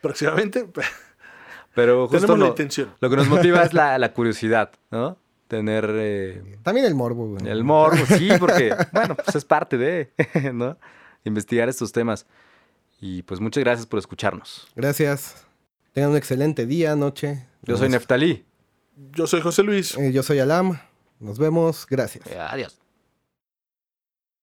Próximamente. Pero justo Tenemos la lo, intención. lo que nos motiva es la, la curiosidad, ¿no? Tener eh, También el morbo, güey. el morbo, sí, porque, bueno, pues es parte de, ¿no? Investigar estos temas. Y pues muchas gracias por escucharnos. Gracias. Tengan un excelente día, noche. Yo soy Neftalí. Yo soy José Luis. eh, yo soy Alam. Nos vemos. Gracias. Eh, Adiós.